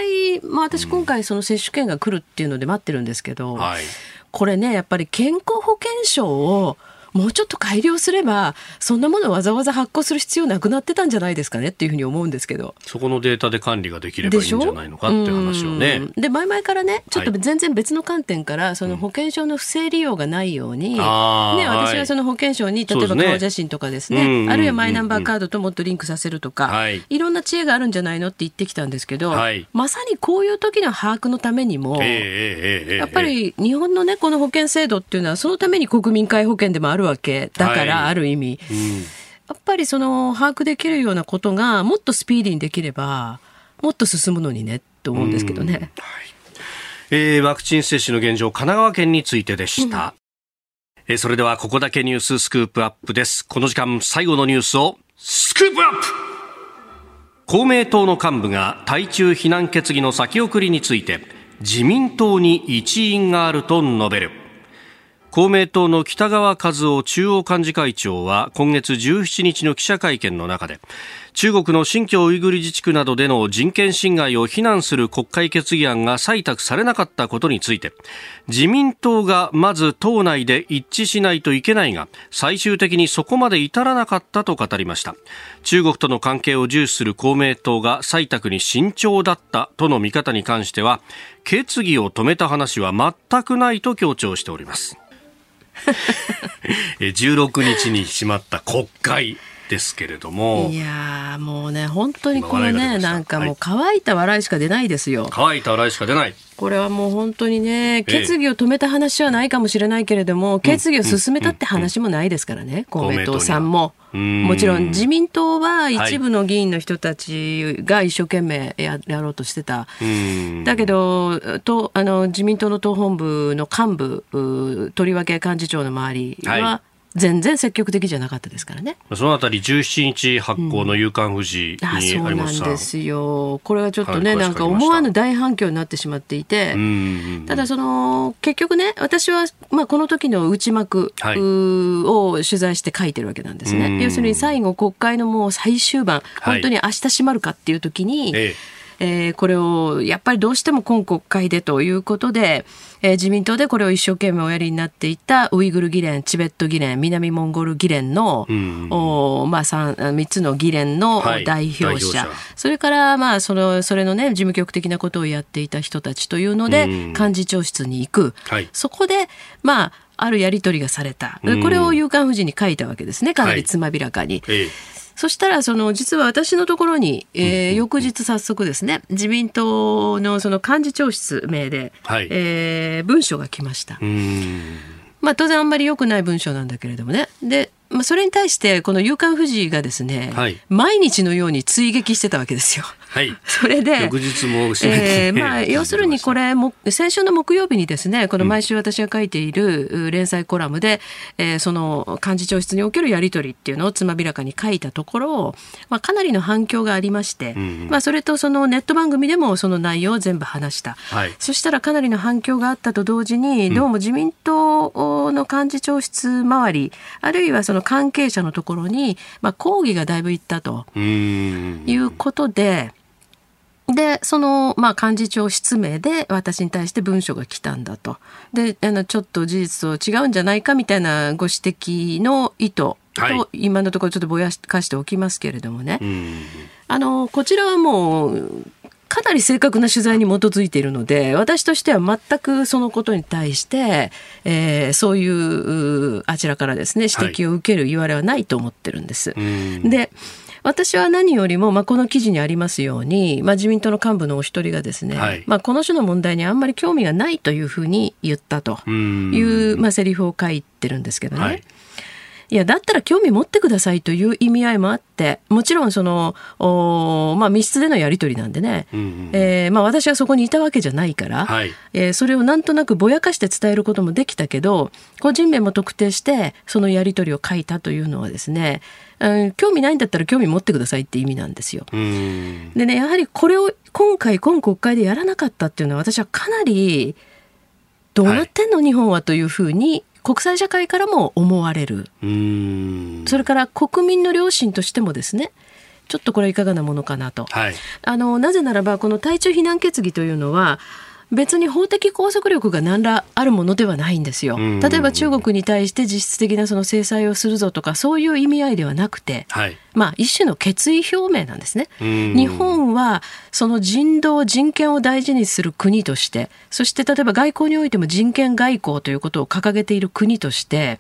まあ、私、今回、その接種券が来るっていうので待ってるんですけど、はい、これね、やっぱり健康保険証をもうちょっと改良すればそんなものをわざわざ発行する必要なくなってたんじゃないですかねっていうふうに思うんですけど。そこのデータで管理ができればいいんじゃないのかって話をね。で前々からねちょっと全然別の観点から、その保険証の不正利用がないように、うん、ね、私はその保険証に例えば顔写真とかですね、ね、あるいはマイナンバーカードともっとリンクさせるとか、はい、いろんな知恵があるんじゃないのって言ってきたんですけど、はい、まさにこういう時の把握のためにも、えーえー、やっぱり日本のねこの保険制度っていうのはそのために国民皆保険でもあるわけだから、ら、ある意味、うん、やっぱりその把握できるようなことがもっとスピーディーにできればもっと進むのにねと思うんですけどね。はいえー、ワクチン接種の現状、神奈川県についてでした。うん、えー、それではここだけニューススクープアップです。この時間最後のニュースをスクープアップ公明党の幹部が対中非難決議の先送りについて自民党に一因があると述べる。公明党の北川和夫中央幹事会長は今月17日の記者会見の中で中国の新疆ウイグル自治区などでの人権侵害を非難する国会決議案が採択されなかったことについて自民党がまず党内で一致しないといけないが最終的にそこまで至らなかったと語りました。中国との関係を重視する公明党が採択に慎重だったとの見方に関しては決議を止めた話は全くないと強調しております。16日にしまった国会ですけれども。いやもうね本当にこのねなんかもう乾いた笑いしか出ないですよ、はい、乾いた笑いしか出ない。これはもう本当にね、決議を止めた話はないかもしれないけれども、決議を進めたって話もないですからね、公明党さんも。もちろん自民党は一部の議員の人たちが一生懸命ややろうとしてた、だけどとあの自民党の党本部の幹部、とりわけ幹事長の周りは、全然積極的じゃなかったですからね。そのあたり17日発行の夕刊富士にありま、うん、そうなんですよ。これはちょっとね、はい、なんか思わぬ大反響になってしまっていて、ただその結局ね、私はまあこの時の内幕、はい、を取材して書いてるわけなんですね。要するに最後国会のもう最終盤、本当に明日閉まるかっていう時に。えええー、これをやっぱりどうしても今国会でということで、えー、自民党でこれを一生懸命おやりになっていたウイグル議連、チベット議連、南モンゴル議連の、うん、おまあ3、3つの議連の代表者、はい、者。それからまあそのそれのね事務局的なことをやっていた人たちというので、幹事長室に行く、はい、そこでまああるやり取りがされた。これを夕刊富士に書いたわけですね。かなりつまびらかに。はいそしたら、その、実は私のところに、えー、翌日早速ですね、自民党のその幹事長室名で、はい、えー、文書が来ました。まあ、当然あんまり良くない文章なんだけれどもね。で、まあ、それに対してこの「夕刊富士」がですね、はい、毎日のように追撃してたわけですよ。はい、それで翌日もえーまあ、要するにこれも先週の木曜日にですねこの毎週私が書いている連載コラムで、うん、えー、その幹事長室におけるやり取りっていうのをつまびらかに書いたところ、まあ、かなりの反響がありまして、うん、まあ、それとそのネット番組でもその内容を全部話した、はい、そしたらかなりの反響があったと同時にどうも自民党の幹事長室周りあるいはその関係者のところに、まあ、抗議がだいぶいったということで。で、その、まあ、幹事長失明で私に対して文書が来たんだと。で、あの、ちょっと事実と違うんじゃないかみたいなご指摘の意図と、今のところちょっとぼやかしておきますけれどもね。あの、こちらはもう、かなり正確な取材に基づいているので私としては全くそのことに対して、えー、そういうあちらからですね指摘を受ける言われはないと思ってるんです。はい、で私は何よりも、まあ、この記事にありますように、まあ、自民党の幹部のお一人がですね、はい、まあ、この種の問題にあんまり興味がないというふうに言ったという、まあ、セリフを書いてるんですけどね。はいいや、だったら興味持ってくださいという意味合いもあって、もちろんその、おまあ密室でのやり取りなんでね、うんうん、えー、まあ私はそこにいたわけじゃないから、はい、えー、それをなんとなくぼやかして伝えることもできたけど、個人名も特定して、そのやり取りを書いたというのはですね、うん、興味ないんだったら興味持ってくださいって意味なんですよ。でね、やはりこれを今回、今国会でやらなかったっていうのは私はかなり、どうなってんの、はい、日本はというふうに国際社会からも思われる。それから国民の良心としてもですねちょっとこれはいかがなものかなと、はい、あのなぜならばこの対中非難決議というのは別に法的拘束力が何らあるものではないんですよ。例えば中国に対して実質的なその制裁をするぞとかそういう意味合いではなくて、はい、まあ一種の決意表明なんですね。日本はその人道人権を大事にする国としてそして例えば外交においても人権外交ということを掲げている国として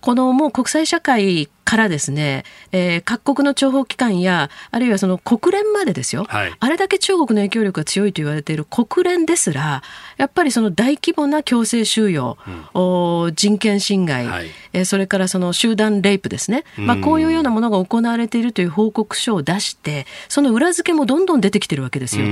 このもう国際社会からですね、えー、各国の諜報機関やあるいはその国連までですよ、はい、あれだけ中国の影響力が強いと言われている国連ですらやっぱりその大規模な強制収容、うん、人権侵害、はい、えー、それからその集団レイプですね、まあ、こういうようなものが行われているという報告書を出してその裏付けもどんどん出てきてるわけですよ。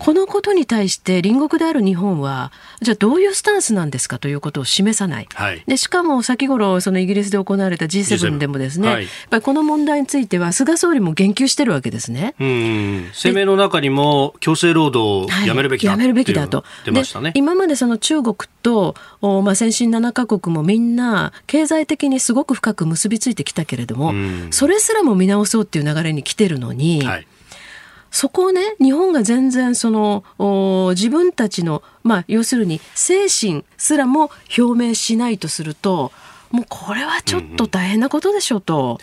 このことに対して隣国である日本はじゃあどういうスタンスなんですかということを示さない。はい、でしかも先頃そのイギリスで行われた G7 でもですね、はい、やっぱりこの問題については菅総理も言及してるわけですね。うん声明の中にも強制労働をやめるべきだ、はい、やめるべきだと。出ましたね。今までその中国とお、まあ、先進7カ国もみんな経済的にすごく深く結びついてきたけれども、それすらも見直そうっていう流れに来てるのに。はいそこをね日本が全然その自分たちの、まあ、要するに精神すらも表明しないとするともうこれはちょっと大変なことでしょうと。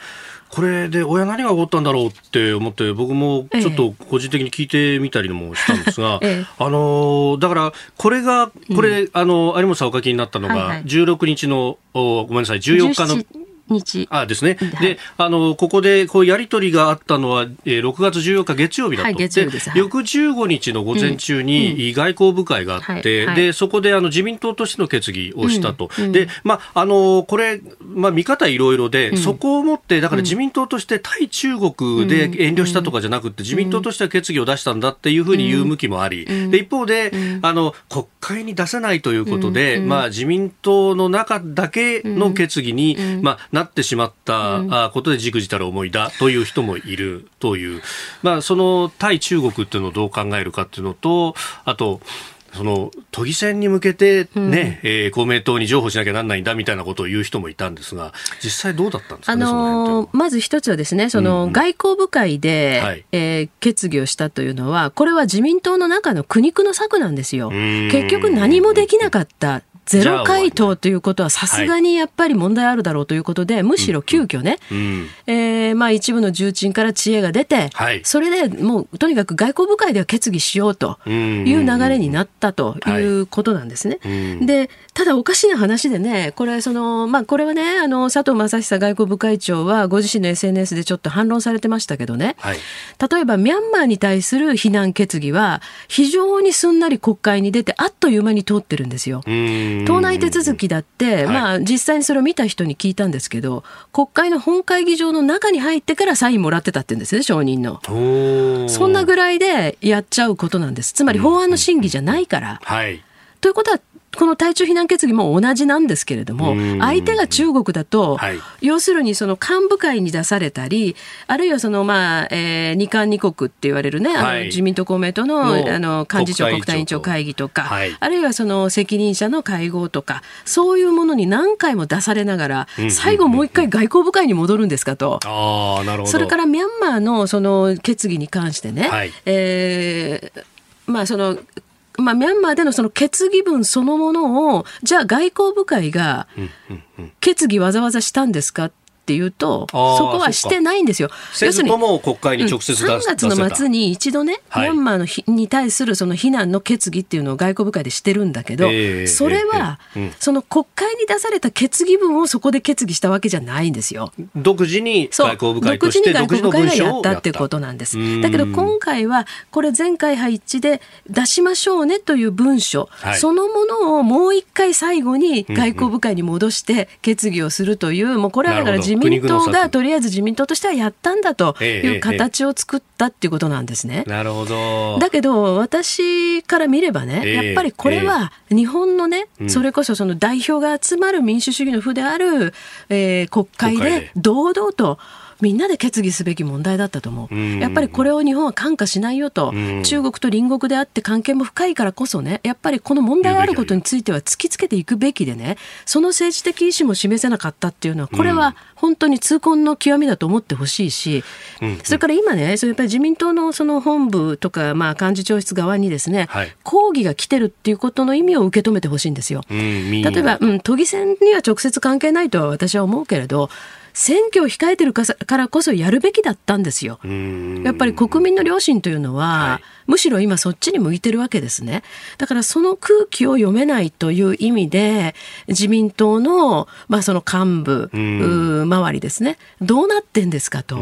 これで親何が起こったんだろうって思って僕もちょっと個人的に聞いてみたりもしたんですが、ええ、あのだからこれがこれ、うん、あの有本さん。お書きになったのが16日の、はいはい、ごめん。なさい14日の日。あですね、はい、であのここでこうやり取りがあったのは、えー、6月14日月曜日だと、はい、月曜日で翌15日の午前中に外交部会があって、うんうん、でそこであの自民党としての決議をしたと、うん、でまああのこれ、まあ、見方いろいろで、そこをもってだから自民党として対中国で遠慮したとかじゃなくて、自民党としては決議を出したんだっていうふうに言う向きもあり、で一方で、あの国会に出せないということで、まあ、自民党の中だけの決議に、まあ、なってしまったことでじくじたる思いだという人もいるという、まあ、その対中国っていうのをどう考えるかっていうのとあとその都議選に向けてね、うん、えー、公明党に譲歩しなきゃなんないんだみたいなことを言う人もいたんですが、実際どうだったんですか、ね、あのー、まず一つはですね、その外交部会で、うんうん、えー、決議をしたというのは、これは自民党の中の苦肉の策なんですよ。結局何もできなかった。ゼロ回答ということはさすがにやっぱり問題あるだろうということで、むしろ急遽ね、うん、えー、まあ一部の重鎮から知恵が出て、はい、それでもうとにかく外交部会では決議しようという流れになったとい。うことなんですね。で、ただおかしな話でね、これその、まあこれはね、あの佐藤正久外交部会長はご自身の SNS でちょっと反論されてましたけどね、はい、例えばミャンマーに対する非難決議は非常にすんなり国会に出てあっという間に通ってるんですよ。党内手続きだって、まあ、実際にそれを見た人に聞いたんですけど、国会の本会議場の中に入ってからサインもらってたって言うんですね、承認の。そんなぐらいでやっちゃうことなんです。つまり法案の審議じゃないから。はい、ということは、この対中非難決議も同じなんですけれども、相手が中国だと、はい、要するにその幹部会に出されたり、あるいはその、まあえー、二冠二国って言われるね、あの自民党公明党のあの幹事長国対委員長会議とか、はい、あるいはその責任者の会合とか、そういうものに何回も出されながら、最後もう一回外交部会に戻るんですかと。あなるほど。それからミャンマーのその決議に関してね、はい、えーまあ、そのまあ、ミャンマーでのその決議文そのものを、じゃあ外交部会が決議わざわざしたんですか？っていうと、そこはしてないんですよ。要するに、国会に直接出、うん、3月の末に一度ね、はい、ミャンマーのひに対するその非難の決議っていうのを外交部会でしてるんだけど、えー、それは、えーうん、その国会に出された決議文をそこで決議したわけじゃないんですよ。独自に外交部会として独自に外交部会がやったっていうことなんです。だけど今回は、これ全会派一致で出しましょうねという文書、はい、そのものをもう一回最後に外交部会に戻して決議をするという、もうこれはだから自民党がとりあえず自民党としてはやったんだという形を作ったっていうことなんですね。なるほど。だけど私から見ればね、やっぱりこれは日本のね、それこそその代表が集まる民主主義の府である、えー、国会で堂々とみんなで決議すべき問題だったと思う。やっぱりこれを日本は看過しないよと、中国と隣国であって関係も深いからこそね、やっぱりこの問題あることについては突きつけていくべきでね、その政治的意思も示せなかったっていうのは、これは本当に痛恨の極みだと思ってほしいし、それから今ね、それやっぱり自民党のその本部とか、まあ幹事長室側にですね、はい、抗議が来てるっていうことの意味を受け止めてほしいんですよ。例えば、うん、都議選には直接関係ないとは私は思うけれど、選挙を控えてるからこそやるべきだったんですよ。やっぱり国民の良心というのは、はい、むしろ今そっちに向いてるわけですね。だからその空気を読めないという意味で、自民党の、まあその幹部、周りですね、どうなってんですかと。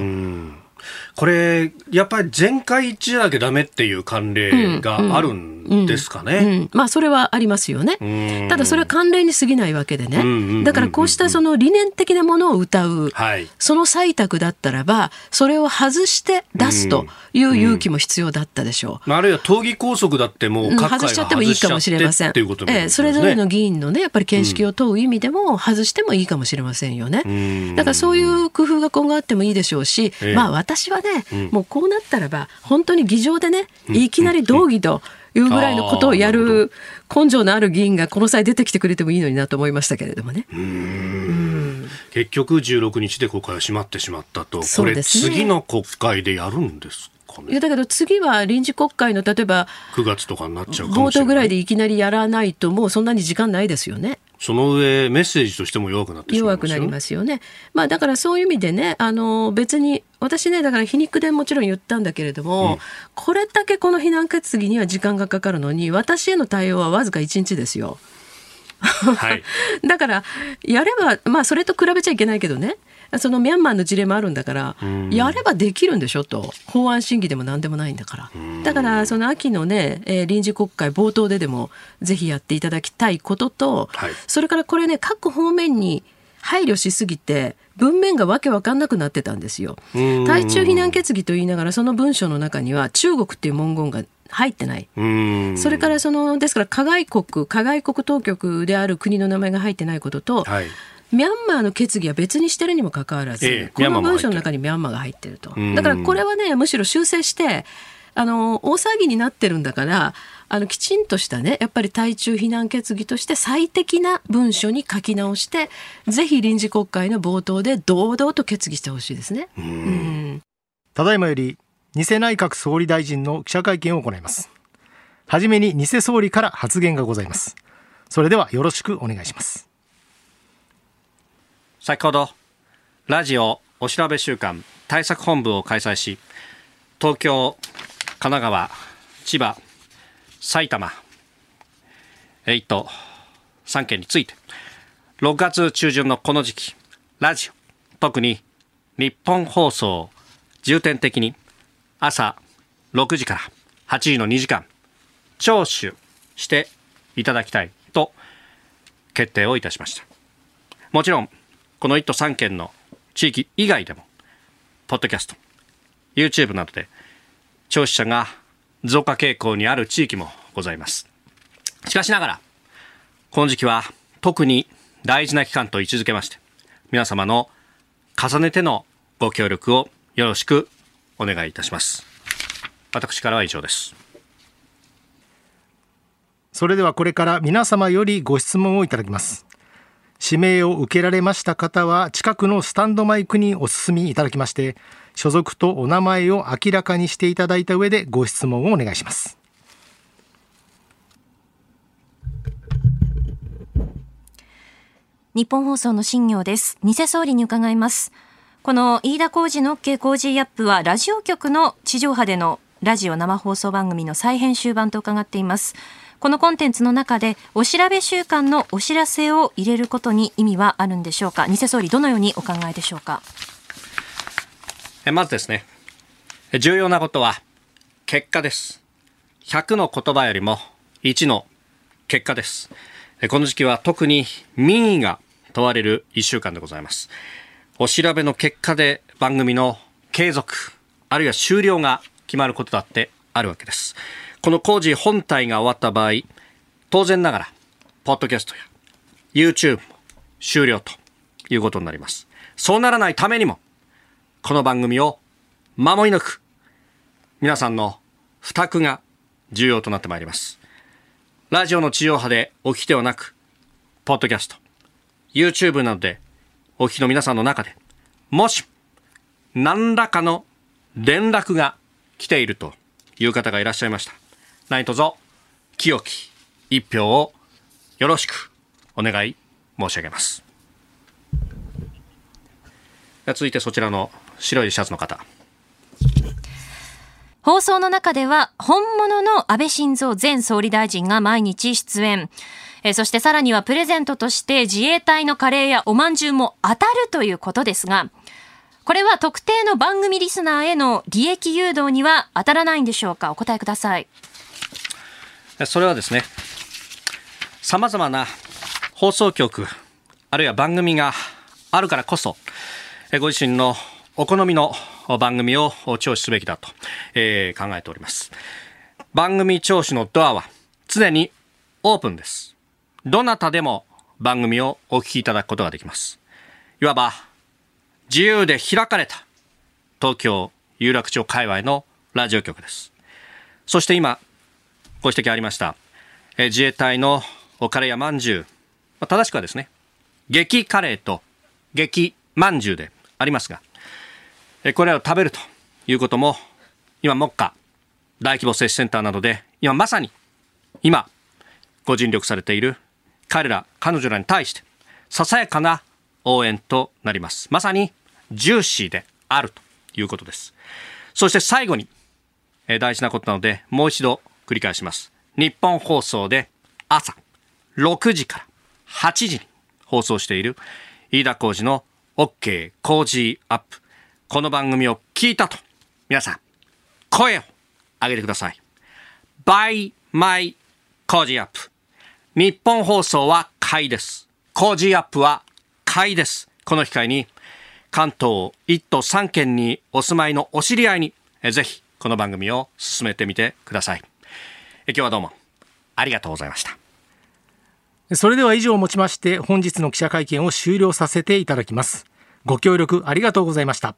これ、やっぱり全会一致じゃなきゃダメっていう慣例があるんですかね。うんうんうん、まあ、それはありますよね。ただ、それは慣例に過ぎないわけでね。だから、こうしたその理念的なものを歌う、はい、その採択だったらば、それを外して出すという勇気も必要だったでしょう。あるいは、党議拘束だってもう外しちゃってもいいかもしれません。ええ、それぞれの議員のね、やっぱり見識を問う意味でも、外してもいいかもしれませんよね。だから、そういう工夫が今後あってもいいでしょうし、まあ、私はね、うん、もうこうなったらば本当に議場でねいきなり道義というぐらいのことをやる根性のある議員がこの際出てきてくれてもいいのになと思いましたけれどもね。結局16日で国会は閉まってしまったと、これ、次の国会でやるんですいやだけど次は臨時国会の例えば9月とかになっちゃう冒頭ぐらいでいきなりやらないともうそんなに時間ないですよね。その上、メッセージとしても弱くなって弱くなりますよね。まあ、だからそういう意味でね、あの別に、私ね、だから皮肉でもちろん言ったんだけれども、うん、これだけこの非難決議には時間がかかるのに、私への対応はわずか1日ですよ。はい、だから、やれば、まあ、それと比べちゃいけないけどね、そのミャンマーの事例もあるんだから、やればできるんでしょと、法案審議でもなんでもないんだから。だから、その秋のね、えー、臨時国会冒頭ででも、ぜひやっていただきたいことと、はい、それからこれね、各方面に配慮しすぎて、文面がわけわかんなくなってたんですよ。対中非難決議と言いながら、その文書の中には中国っていう文言が入ってない。それからその、ですから、加害国、加害国当局である国の名前が入ってないことと、はいミャンマーの決議は別にしてるにもかかわらず、ええ、この文書の中にミャンマーが入ってると。だからこれはね、むしろ修正して、あの、大騒ぎになってるんだから、あの、きちんとしたね、やっぱり対中非難決議として最適な文書に書き直して、ぜひ臨時国会の冒頭で堂々と決議してほしいですね。うん。ただいまより、偽内閣総理大臣の記者会見を行います。はじめに偽総理から発言がございます。それではよろしくお願いします先ほどラジオお調べ週間対策本部を開催し東京神奈川千葉埼玉1都3県について6月中旬のこの時期ラジオ特に日本放送重点的に朝6時から8時の2時間聴取していただきたいと決定をいたしました。もちろんこの1都3県の地域以外でもポッドキャスト YouTube などで聴取者が増加傾向にある地域もございます。しかしながらこの時期は特に大事な期間と位置づけまして皆様の重ねてのご協力をよろしくお願いいたします。私からは以上です。それではこれから皆様よりご質問をいただきます。指名を受けられました方は近くのスタンドマイクにお進みいただきまして所属とお名前を明らかにしていただいた上でご質問をお願いします日本放送の新業です。偽総理に伺います。この飯田浩二の OK 工事アップはラジオ局の地上波でのラジオ生放送番組の再編集版と伺っています。このコンテンツの中でお調べ週間のお知らせを入れることに意味はあるんでしょうか？偽総理どのようにお考えでしょうか？まずですね、重要なことは結果です。100の言葉よりも1の結果です。この時期は特に民意が問われる1週間でございます。お調べの結果で番組の継続、あるいは終了が決まることだってあるわけです。この工事本体が終わった場合、当然ながら、ポッドキャストや YouTube も終了ということになります。そうならないためにも、この番組を守り抜く、皆さんの負託が重要となってまいります。ラジオの地上波でお聞きではなく、ポッドキャスト、YouTube などでお聞きの皆さんの中で、もし、何らかの連絡が来ているという方がいらっしゃいました。何卒、清き一票をよろしくお願い申し上げます。続いてそちらの白いシャツの方。放送の中では本物の安倍晋三前総理大臣が毎日出演。えそしてさらにはプレゼントとして自衛隊のカレーやおまんじゅうも当たるということですが、これは特定の番組リスナーへの利益誘導には当たらないんでしょうか？お答えください。それはですね、様々な放送局、あるいは番組があるからこそ、ご自身のお好みの番組を聴取すべきだと、えー、考えております。番組聴取のドアは常にオープンです。どなたでも番組をお聞きいただくことができます。いわば、自由で開かれた東京有楽町界隈のラジオ局です。そして今、ご指摘ありました、え自衛隊のカレーやまんじゅう、まあ、正しくはですね、激カレーと激まんじゅうでありますが、えこれらを食べるということも、今、目下、大規模接種センターなどで、今まさに、今、ご尽力されている彼ら、彼女らに対して、ささやかな応援となります。まさに、ジューシーであるということです。そして最後に、え大事なことなので、もう一度繰り返します。日本放送で朝6時から8時に放送している飯田浩二の OK 工事アップ。この番組を聞いたと、皆さん、声を上げてください。by my 工事アップ。日本放送は買いです。工事アップは買いです。この機会に、関東1都3県にお住まいのお知り合いに、ぜひこの番組を進めてみてください。今日はどうもありがとうございました。それでは以上をもちまして本日の記者会見を終了させていただきます。ご協力ありがとうございました。